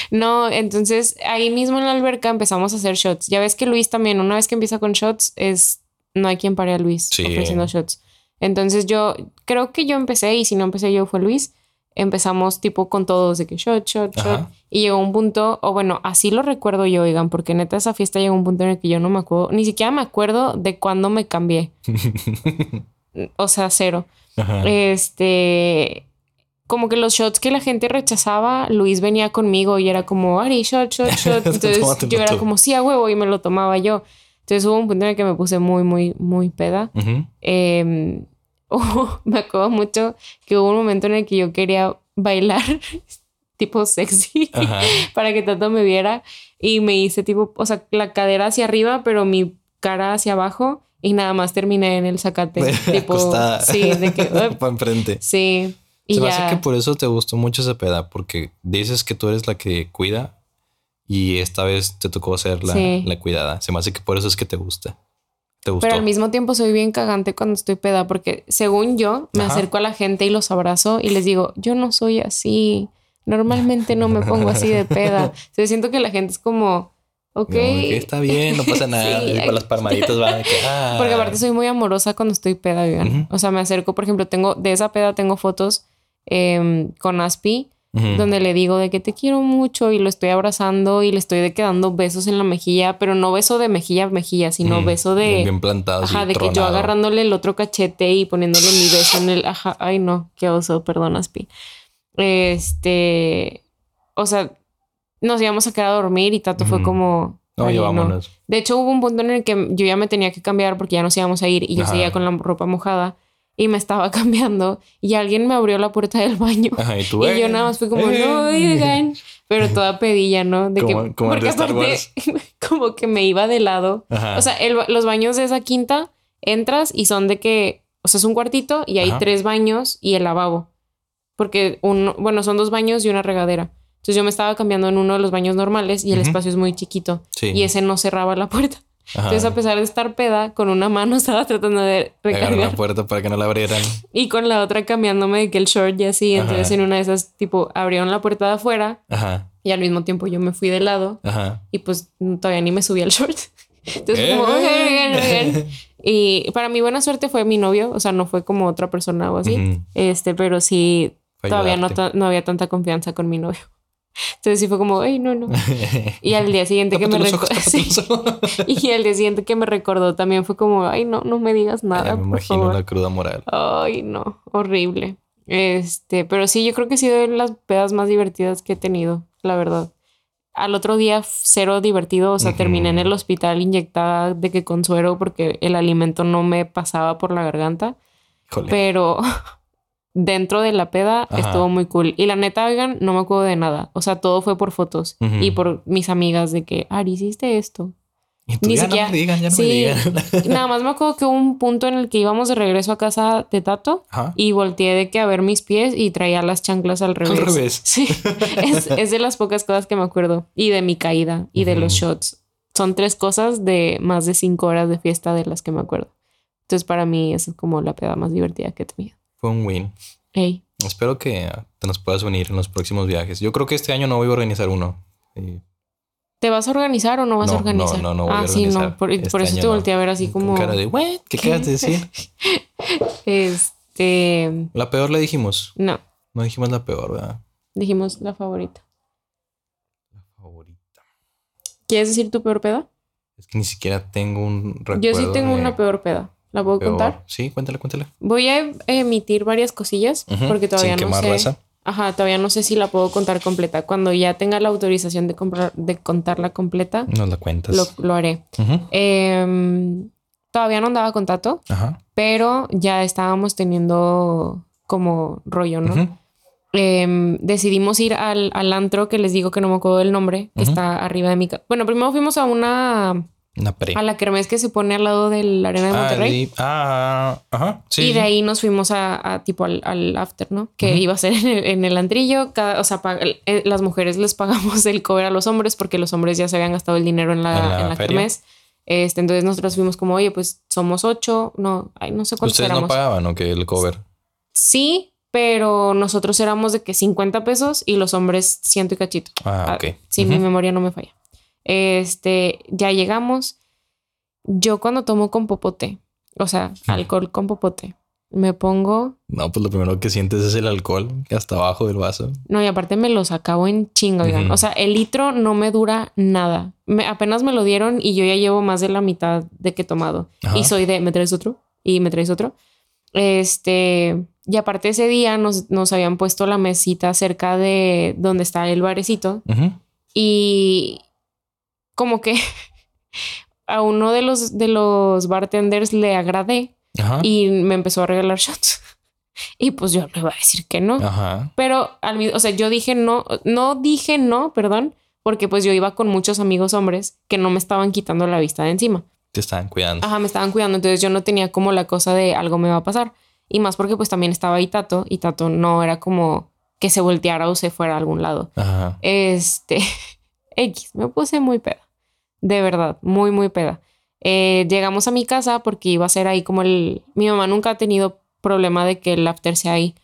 No, entonces ahí mismo en la alberca empezamos a hacer shots. Ya ves que Luis también, una vez que empieza con shots, es no hay quien pare a Luis ofreciendo shots. Entonces yo creo que yo empecé, y si no empecé yo fue Luis. Empezamos tipo con todos de que shot, shot, shot. Y llegó un punto, o bueno, así lo recuerdo yo, oigan, porque neta esa fiesta llegó un punto en el que yo no me acuerdo, ni siquiera me acuerdo de cuándo me cambié. [laughs] o sea, cero. Este, como que los shots que la gente rechazaba, Luis venía conmigo y era como, Ari, shot, shot, [laughs] shot. Entonces yo era como, sí, a huevo, y me lo tomaba yo. Entonces hubo un punto en el que me puse muy, muy, muy peda. eh, [laughs] me acuerdo mucho que hubo un momento en el que yo quería bailar [laughs] tipo sexy [laughs] para que Tato me viera y me hice tipo, o sea, la cadera hacia arriba, pero mi cara hacia abajo y nada más terminé en el zacate. tipo, sí, de que... Para enfrente. Sí. Y Se me hace que por eso te gustó mucho esa peda, porque dices que tú eres la que cuida y esta vez te tocó ser la, la cuidada. Se me hace que por eso es que te gusta. Pero al mismo tiempo soy bien cagante cuando estoy peda, porque según yo, me acerco a la gente y los abrazo y les digo, yo no soy así. Normalmente no me pongo así de peda. [laughs] Se siento que la gente es como, ok. está bien, no pasa [laughs] nada. y con las palmaditas van [laughs] ah". Porque aparte soy muy amorosa cuando estoy peda, O sea, me acerco, por ejemplo, tengo, de esa peda tengo fotos em, con Aspi donde le digo de que te quiero mucho y lo estoy abrazando y le estoy de que dando besos en la mejilla, pero no beso de mejilla a mejilla, sino beso de... Bien plantado. Ajá, de que yo agarrándole el otro cachete y poniéndole mi beso en el... Ajá, ay no, qué oso, perdón, Aspi. Este... O sea, nos íbamos a quedar a dormir y Tato fue como... No, llevámonos. De hecho, hubo un punto en el que yo ya me tenía que cambiar porque ya nos íbamos a ir y yo seguía con la ropa mojada y me estaba [laughs] cambiando y alguien me abrió la puerta del baño. y, yo eh, nada más fui como, no, oigan, pero toda pedilla, ¿no? De que, porque aparte, [laughs] como que me iba de lado. O sea, los baños de esa quinta, entras y son de que, o sea, es un cuartito y hay tres baños y el lavabo. Porque uno, bueno, son dos baños y una regadera. Entonces yo me estaba cambiando en uno de los baños normales y el espacio es muy chiquito. Y ese no cerraba la puerta. Entonces, a pesar de estar peda, con una mano [laughs] estaba tratando de Agarrar la recargar puerta para que no la abrieran. y con la otra cambiándome de que el short y así. Entonces, Ajá. en una de esas, tipo, abrieron la puerta de afuera Ajá, y al mismo tiempo yo me fui de lado ajá. y pues todavía ni me subí al short. [laughs] Entonces, como, Eh. "Oigan, oigan, oigan". Y para mi buena suerte fue mi novio, o sea, no fue como otra persona o así. Ujú. Este, pero sí, Fue todavía no, no había tanta confianza con mi novio. Entonces sí fue como, ay, no, no. [laughs] Y al día siguiente que me recordó. ojos. [laughs] [laughs] Y al día siguiente que me recordó también fue como, ay, no, no me digas nada. Ya me por imagino favor". la cruda moral. Ay, no, horrible. Este, pero sí, yo creo que ha sido de las pedas más divertidas que he tenido, la verdad. Al otro día, cero divertido, o sea, Ujú. terminé en el hospital inyectada de que con suero porque el alimento no me pasaba por la garganta, Híjole. pero dentro de la peda Ajá. estuvo muy cool. Y la neta, oigan, no me acuerdo de nada, o sea, todo fue por fotos Ujú. y por mis amigas de que, Ari, hiciste esto. Y tú, ni ya siquiera- no me digan, ya no sí. me digan. [laughs] Nada más me acuerdo que hubo un punto en el que íbamos de regreso a casa de Tato Ajá. y volteé de que a ver mis pies y traía las chanclas al revés. revés. [laughs] Sí, es, es de las pocas cosas que me acuerdo. Y de mi caída y de los shots. Son tres cosas de más de cinco horas de fiesta de las que me acuerdo. Entonces para mí esa es como la peda más divertida que he tenido. Fue un win. Espero que ah, te nos puedas unir en los próximos viajes. Yo creo que este año no voy a organizar uno. ¿te vas a organizar o no vas No, a organizar? no, no voy a ah, sí, no. organizar. Por, Este por eso te no. volteé a ver así con como... cara de, "What? ¿Qué acabas de decir? [laughs] Este... La peor le dijimos. No, No dijimos la peor, ¿verdad? dijimos la favorita. La favorita. ¿Quieres decir tu peor peda? Es que ni siquiera tengo un recuerdo. Yo sí tengo de una peor peda. ¿La puedo peor. contar? Sí, cuéntale, cuéntale. Voy a emitir varias cosillas porque todavía Sin no sé. raza. Ajá, todavía no sé si la puedo contar completa. Cuando ya tenga la autorización de, comprar, de contarla completa, Nos la cuentas. lo, lo haré. Em, todavía no andaba con Tato, Ajá. pero ya estábamos teniendo como rollo, ¿no? Em, decidimos ir al, al antro que les digo que no me acuerdo del nombre, que está arriba de mi casa. Bueno, primero fuimos a una, Una pre. a la kermés que se pone al lado de la arena de Ah, Monterrey. sí. Ah, ajá. Sí. y sí. de ahí nos fuimos a, a tipo al, al after, ¿no? Que iba a ser [laughs] en el, en el antrillo. Cada, o sea, eh, las mujeres les pagamos [laughs] el cover a los hombres porque los hombres ya se habían gastado el dinero en la, En la en la feria. kermés. Este, entonces nosotros fuimos como, oye, pues somos ocho, no, ay, no sé cuántos Ustedes no pagaban, ¿o que El cover. sí, pero nosotros éramos de que 50 pesos y los hombres ciento y cachito. Ah, ok. Si Ujú. mi memoria no me falla. Este, ya llegamos. Yo cuando tomo con popote, o sea, alcohol con popote, me pongo No, pues lo primero que sientes es el alcohol hasta abajo del vaso. No, y aparte me los acabo en. Ujú. O sea, el litro no me dura nada. Me, apenas me lo dieron y yo ya llevo más de la mitad de que he tomado. Ajá. Y soy de, ¿me traes otro? Y me traes otro. Este, y aparte ese día nos, nos habían puesto la mesita cerca de donde está el barecito. Y como que a uno de los, de los bartenders le agradé Ajá. y me empezó a regalar shots. [laughs] Y pues yo le iba a decir que no. Ajá. Pero al mismo, o sea, yo dije no, no dije no, perdón, porque pues yo iba con muchos amigos hombres que no me estaban quitando la vista de encima. Te estaban cuidando. Ajá, me estaban cuidando, entonces yo no tenía como la cosa de algo me va a pasar. Y más porque pues también estaba ahí Tato y Tato no era como que se volteara o se fuera a algún lado. Ajá. Este, [laughs] X, me puse muy peda. De verdad, muy, muy peda. Eh, llegamos a mi casa porque iba a ser ahí como el... Mi mamá nunca ha tenido problema de que el after sea ahí.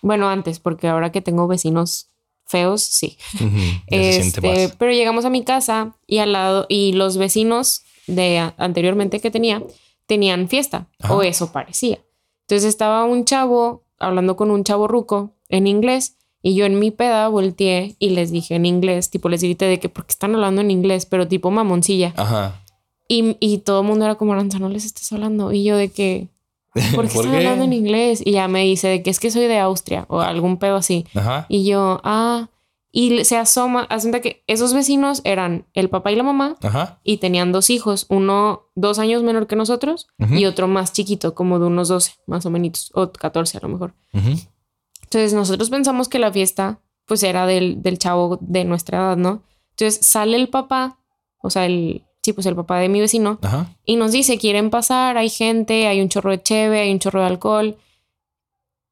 Bueno, antes, porque ahora que tengo vecinos feos, sí. Se siente Este, pero llegamos a mi casa y al lado, y los vecinos de anteriormente que tenía, tenían fiesta, Ajá. o eso parecía. Entonces estaba un chavo hablando con un chavo ruco en inglés, y yo en mi peda volteé y les dije en inglés, tipo les grité de que porque están hablando en inglés, pero tipo mamoncilla. Ajá. Y, y todo el mundo era como, Aranza, no les estés hablando. Y yo de que, [laughs] ¿por qué están hablando en inglés? Y ya me dice de que es que soy de Austria o algún pedo así. Ajá. Y yo, ah, y se asoma, hacen que esos vecinos eran el papá y la mamá Ajá. y tenían dos hijos, uno dos años menor que nosotros Ujú. y otro más chiquito, como de unos 12, más o menos, o 14 a lo mejor. Ujú. Entonces nosotros pensamos que la fiesta pues era del, del chavo de nuestra edad, ¿no? Entonces sale el papá, o sea, el, sí, pues el papá de mi vecino, Ajá. y nos dice, quieren pasar, hay gente, hay un chorro de cheve, hay un chorro de alcohol.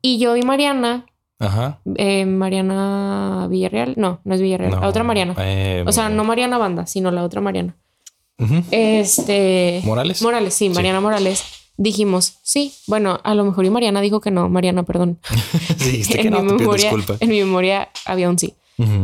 Y yo y Mariana, Ajá. eh, Mariana Villarreal, no, no es Villarreal, No, la otra Mariana. eh, O sea, no Mariana Banda, sino la otra Mariana. Ujú. este... Morales. Morales, sí, Sí. Mariana Morales. Dijimos, sí, bueno, a lo mejor y Mariana dijo que no, Mariana, perdón. [laughs] Sí, dijiste que [laughs] no, pido disculpa. en mi memoria había un sí.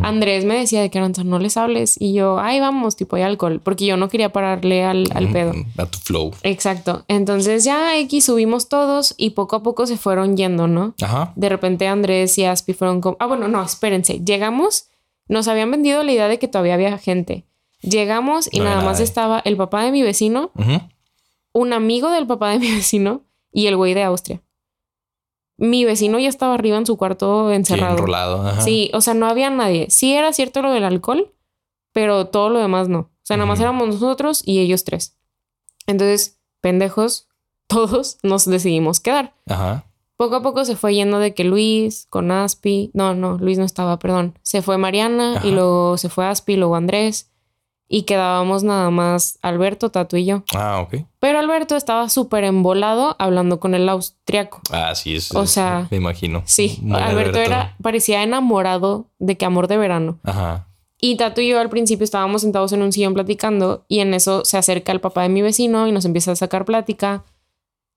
Andrés me decía de que no les hables. Y yo, ay, vamos, tipo, hay alcohol. Porque yo no quería pararle al, al pedo. A tu flow. Exacto. Entonces ya X subimos todos y poco a poco se fueron yendo, ¿no? Ajá. De repente Andrés y Aspi fueron como... Ah, bueno, no, espérense. Llegamos, nos habían vendido la idea de que todavía había gente. Llegamos y No nada más estaba el papá de mi vecino, Ujú. Un amigo del papá de mi [laughs] vecino y el güey de Austria. Mi vecino ya estaba arriba en su cuarto Sí, encerrado. enrolado. Ajá. Sí, o sea, no había nadie. Sí era cierto lo del alcohol, pero todo lo demás no. O sea, nada más éramos nosotros y ellos tres. Entonces, pendejos, [laughs] todos nos decidimos quedar. Ajá. Poco a poco se fue yendo de que Luis con Aspi, no, no, Luis no estaba, perdón. Se fue Mariana Ajá. y luego se fue Aspi, luego Andrés y quedábamos nada más Alberto, Tatu y yo. Ah, ok. Pero Alberto estaba súper embolado hablando con el austriaco. Ah, sí, es. O es- sea, me imagino. Sí, Muy Alberto, era, parecía enamorado de que amor de verano. Ajá. Y Tato y yo al principio estábamos sentados en un sillón platicando y en eso se acerca el papá de mi vecino y nos empieza a sacar plática.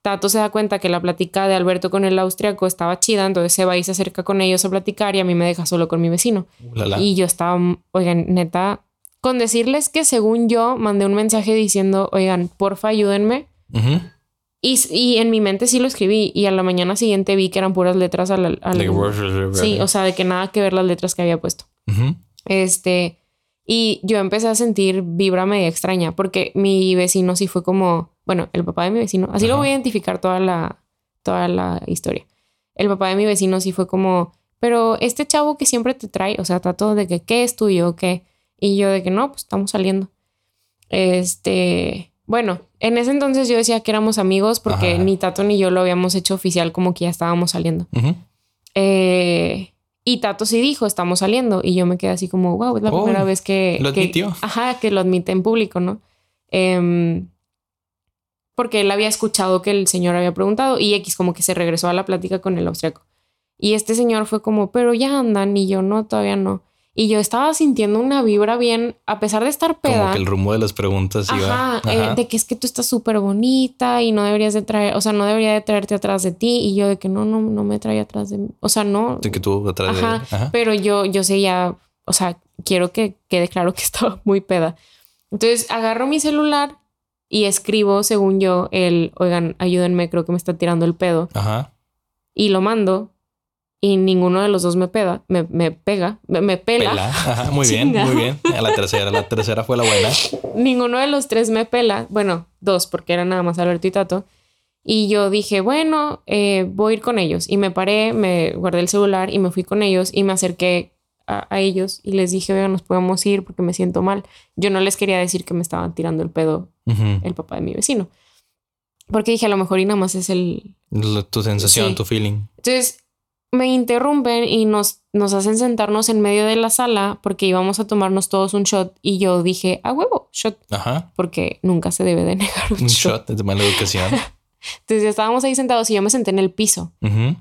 Tato se da cuenta que la plática de Alberto con el austriaco estaba chida, entonces se va y se acerca con ellos a platicar y a mí me deja solo con mi vecino. Y yo estaba, oigan, neta, con decirles que según yo mandé un mensaje diciendo, oigan, porfa, ayúdenme. Y, y en mi mente sí lo escribí y a la mañana siguiente vi que eran puras letras al... al- Like, rush- sí, o sea, de que nada que ver las letras que había puesto. Este, y yo empecé a sentir vibra media extraña porque mi vecino sí fue como, bueno, el papá de mi vecino, así lo voy a identificar toda la, toda la historia. El papá de mi vecino sí fue como, pero este chavo que siempre te trae, o sea, todo de que, ¿qué es tuyo? ¿Qué? Y yo de que no, pues estamos saliendo. Este, bueno, en ese entonces yo decía que éramos amigos porque Ajá. ni Tato ni yo lo habíamos hecho oficial como que ya estábamos saliendo. Eh, y Tato sí dijo, estamos saliendo. Y yo me quedé así como, wow, es la Oh, primera vez que... lo que- admitió. ajá, que lo admite en público, ¿no? Em, porque él había escuchado que el señor había preguntado y X como que se regresó a la plática con el austriaco. Y este señor fue como, pero ya andan. Y yo, no, todavía no. Y yo estaba sintiendo una vibra bien, a pesar de estar peda. Como que el rumbo de las preguntas iba. Ajá, eh, de que es que tú estás súper bonita y no deberías de traer, o sea, no debería de traerte atrás de ti. Y yo de que no, no, no me trae atrás de mí. O sea, no. De que tú atrás de Ajá, él. Ajá. pero yo, yo seguía, o sea, quiero que quede claro que [laughs] estaba muy peda. Entonces agarro mi celular y escribo, según yo, el, oigan, ayúdenme, creo que me está tirando el pedo. Ajá. Y lo mando y ninguno de los dos me pega, me, me pega, me, me pela. Pela. Ajá. [laughs] Muy bien, muy bien. A la tercera, la tercera fue la buena. Ninguno de los tres me pela. Bueno, dos, porque era nada más Alberto y Tato. Y yo dije, bueno, eh, voy a ir con ellos. Y me paré, me guardé el celular y me fui con ellos y me acerqué a, a ellos y les dije, oigan, nos podemos ir porque me siento mal. Yo no les quería decir que me estaban tirando el pedo el papá de mi vecino. Porque dije, a lo mejor y nada más es el... Tu sensación, Sí. tu feeling. Entonces me interrumpen y nos, nos hacen sentarnos en medio de la sala porque íbamos a tomarnos todos un shot y yo dije, a huevo, shot, Ajá. porque nunca se debe de negar un, Un shot. shot de mala educación. [laughs] Entonces ya estábamos ahí sentados y yo me senté en el piso. Ujú.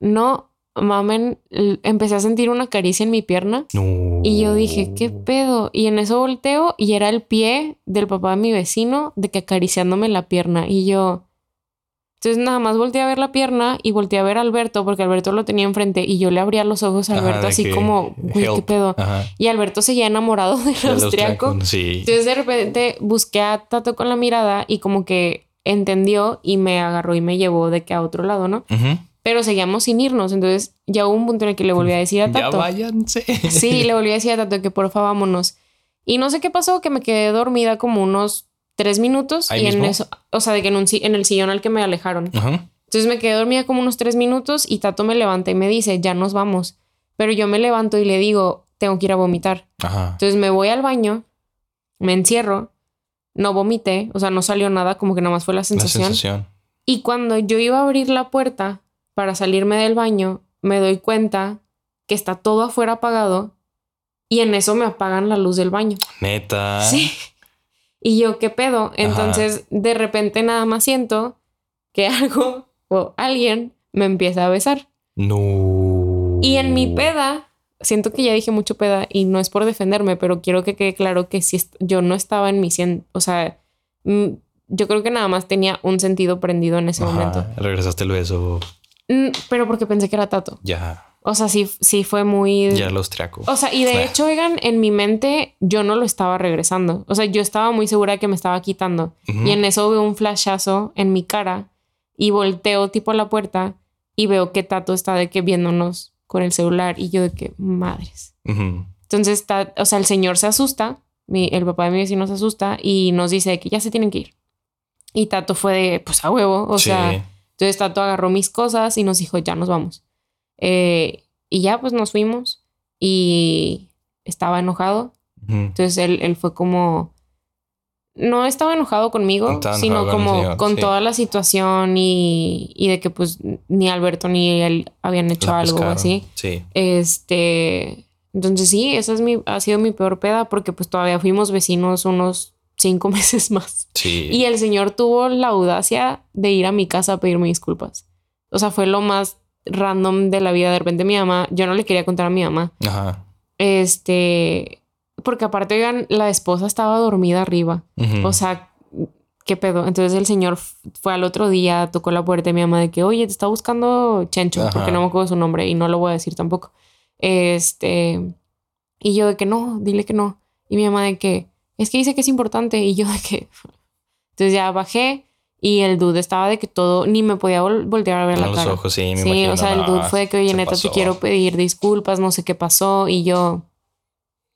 No mamen, empecé a sentir una caricia en mi pierna No. y yo dije, ¿qué pedo? Y en eso volteo y era el pie del papá de mi vecino de que acariciándome la pierna y yo... Entonces nada más volteé a ver la pierna y volteé a ver a Alberto porque Alberto lo tenía enfrente y yo le abría los ojos a Alberto de así que, como, güey, ¿qué pedo? Ajá. Y Alberto seguía enamorado del El austriaco. Sí. Entonces de repente busqué a Tato con la mirada y como que entendió y me agarró y me llevó de que a otro lado, ¿no? Pero seguíamos sin irnos. Entonces ya hubo un punto en el que le volví a decir a Ya Tato. váyanse. Sí, le volví a decir a Tato que porfa vámonos. Y no sé qué pasó, que me quedé dormida como unos tres minutos. ¿Ahí y en eso, o sea, de que en, un en el sillón al que me alejaron. Ajá. Entonces me quedé dormida como unos tres minutos y Tato me levanta y me dice, ya nos vamos. Pero yo me levanto y le digo, tengo que ir a vomitar. Ajá. Entonces me voy al baño, me encierro, no vomité, o sea, no salió nada, como que nada más fue la La sensación. sensación. Y cuando yo iba a abrir la puerta para salirme del baño, me doy cuenta que está todo afuera apagado y en eso me apagan la luz del baño. Neta. Sí. Y yo, ¿qué pedo? Entonces, de repente nada más siento que [laughs] algo o alguien me empieza a besar. No. Y en mi peda siento que ya dije mucho peda y no es por defenderme, pero quiero que quede claro que si yo no estaba en mi 100, o sea, mm, yo creo que nada más tenía un sentido prendido en ese momento. Regresaste el beso. Mm, pero porque pensé que era Tato. Ya. O sea, sí, sí fue muy. Ya los triacos. O sea, y de hecho, oigan, en mi mente yo no lo estaba regresando. O sea, yo estaba muy segura de que me estaba quitando. Y en eso veo un flashazo en mi cara y volteo tipo a la puerta y veo que Tato está de que viéndonos con el celular y yo de que madres. Entonces, está, o sea, el señor se asusta, mi, el papá de mi vecino se asusta y nos dice que ya se tienen que ir. Y Tato fue de, pues a huevo, o sea, entonces Tato agarró mis cosas y nos dijo, ya nos vamos. Eh, y ya pues nos fuimos y estaba enojado. Entonces él, él, fue como... No estaba enojado conmigo, sino como con toda la situación y, y, de que pues ni Alberto ni él habían hecho algo así. Sí. Este... Entonces sí, esa es mi, ha sido mi peor peda porque pues todavía fuimos vecinos unos cinco [laughs] meses más. Sí. Y el señor tuvo la audacia de ir a mi casa a pedirme disculpas. O sea, fue lo más random de la vida. De repente mi mamá, yo no le quería contar a mi mamá. Ajá. Este, porque aparte, oigan, la esposa estaba dormida arriba. O sea, ¿qué pedo? Entonces el señor fue al otro día, tocó la puerta de mi mamá de que, oye, te está buscando Chencho, porque no me acuerdo su nombre y no lo voy a decir tampoco. Este, y yo de que no, dile que no. Y mi mamá de que, es que dice que es importante. Y yo de que, [laughs] entonces ya bajé y el dude estaba de que todo, ni me podía voltear a ver la los cara. ojos, sí, me Sí, o sea, el dude fue de que, oye, neta, te quiero pedir disculpas, no sé qué pasó. Y yo.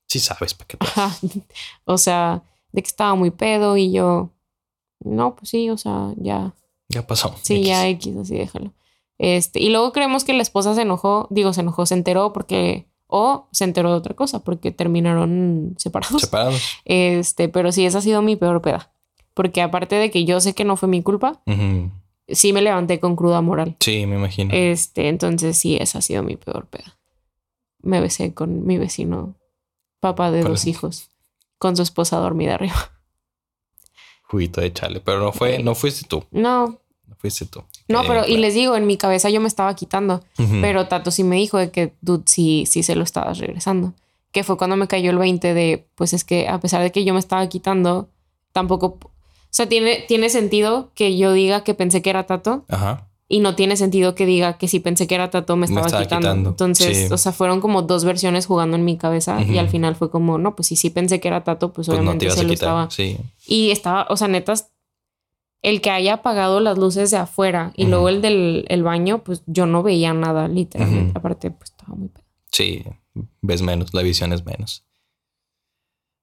Sí, sabes para qué. [laughs] o sea, de que estaba muy pedo y yo. No, pues sí, o sea, ya. Ya pasó. Sí, ya X, así déjalo. Este, y luego creemos que la esposa se enojó, digo, se enojó, se enteró porque. O se enteró de otra cosa porque terminaron separados. Separados. [laughs] Este, pero sí, esa ha sido mi peor peda. Porque aparte de que yo sé que no fue mi culpa, sí me levanté con cruda moral. Sí, me imagino. Este, entonces sí, esa ha sido mi peor peda. Me besé con mi vecino, papá de dos hijos, con su esposa dormida arriba. [laughs] Juguito de chale, pero no fue, no fuiste tú. No. No fuiste tú. No, pero y les digo, en mi cabeza yo me estaba quitando, pero Tato sí me dijo de que dude, sí, sí se lo estabas regresando. Que fue cuando me cayó el 20 de, pues es que a pesar de que yo me estaba quitando, tampoco o sea, tiene, tiene sentido que yo diga que pensé que era Tato. Ajá. Y no tiene sentido que diga que si pensé que era Tato me estaba, quitando. Entonces, o sea, fueron como dos versiones jugando en mi cabeza y al final fue como, no, pues si sí pensé que era Tato, pues, pues obviamente se lo estaba. Sí. Y estaba, o sea, netas, el que haya apagado las luces de afuera y luego el del el baño, pues yo no veía nada, literalmente. Aparte, pues estaba muy pedo. Sí, ves menos, la visión es menos.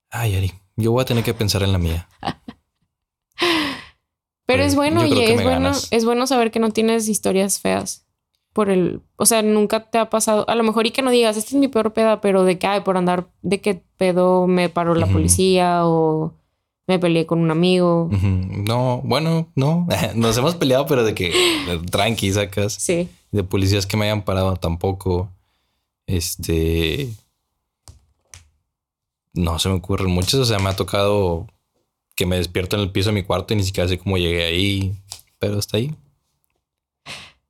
Ay, Ari, yo voy a tener que pensar en la mía. [laughs] Pero es bueno y es bueno, es bueno saber que no tienes historias feas por el, o sea, nunca te ha pasado, a lo mejor y que no digas, esta es mi peor peda, pero de que, ay, por andar, de qué pedo me paró la policía o me peleé con un amigo. No, bueno, no, [laughs] nos hemos peleado, pero de que tranqui sacas. Sí. De policías que me hayan parado tampoco. Este. No se me ocurren muchos, o sea, me ha tocado que me despierto en el piso de mi cuarto y ni siquiera sé cómo llegué ahí, pero está ahí.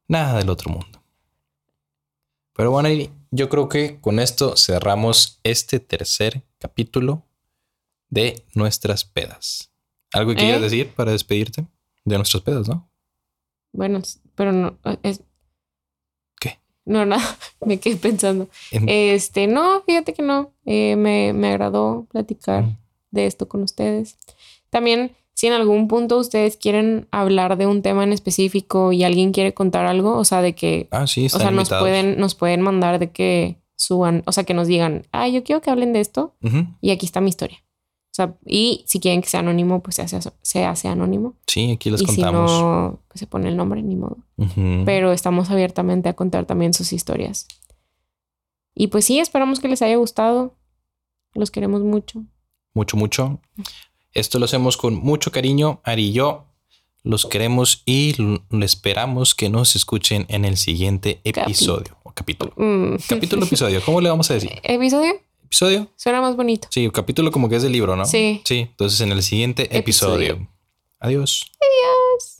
Nada del otro mundo. Pero bueno, yo creo que con esto cerramos este tercer capítulo de nuestras pedas. ¿Algo que quieras ¿Eh? decir para despedirte de nuestras pedas, no? Bueno, pero no es... ¿Qué? No, nada, [laughs] me quedé pensando. Este, no, fíjate que no. Eh, me, me, agradó platicar de esto con ustedes. También, si en algún punto ustedes quieren hablar de un tema en específico y alguien quiere contar algo, o sea, de que... Ah, sí, O sea, nos pueden, nos pueden mandar de que suban, o sea, que nos digan, ah, yo quiero que hablen de esto y aquí está mi historia. O sea, y si quieren que sea anónimo, pues se hace, se hace anónimo. Sí, aquí les y contamos. Si no, pues se pone el nombre, ni modo. Pero estamos abiertamente a contar también sus historias. Y pues sí, esperamos que les haya gustado. Los queremos mucho. Mucho, mucho. Esto lo hacemos con mucho cariño, Ari y yo. Los queremos y esperamos que nos escuchen en el siguiente episodio o capítulo. Mm. Capítulo, episodio. ¿Cómo le vamos a decir? ¿Episodio? ¿Episodio? Suena más bonito. Sí, capítulo como que es del libro, ¿no? Sí. Sí, entonces en el siguiente episodio. episodio. Adiós. Adiós.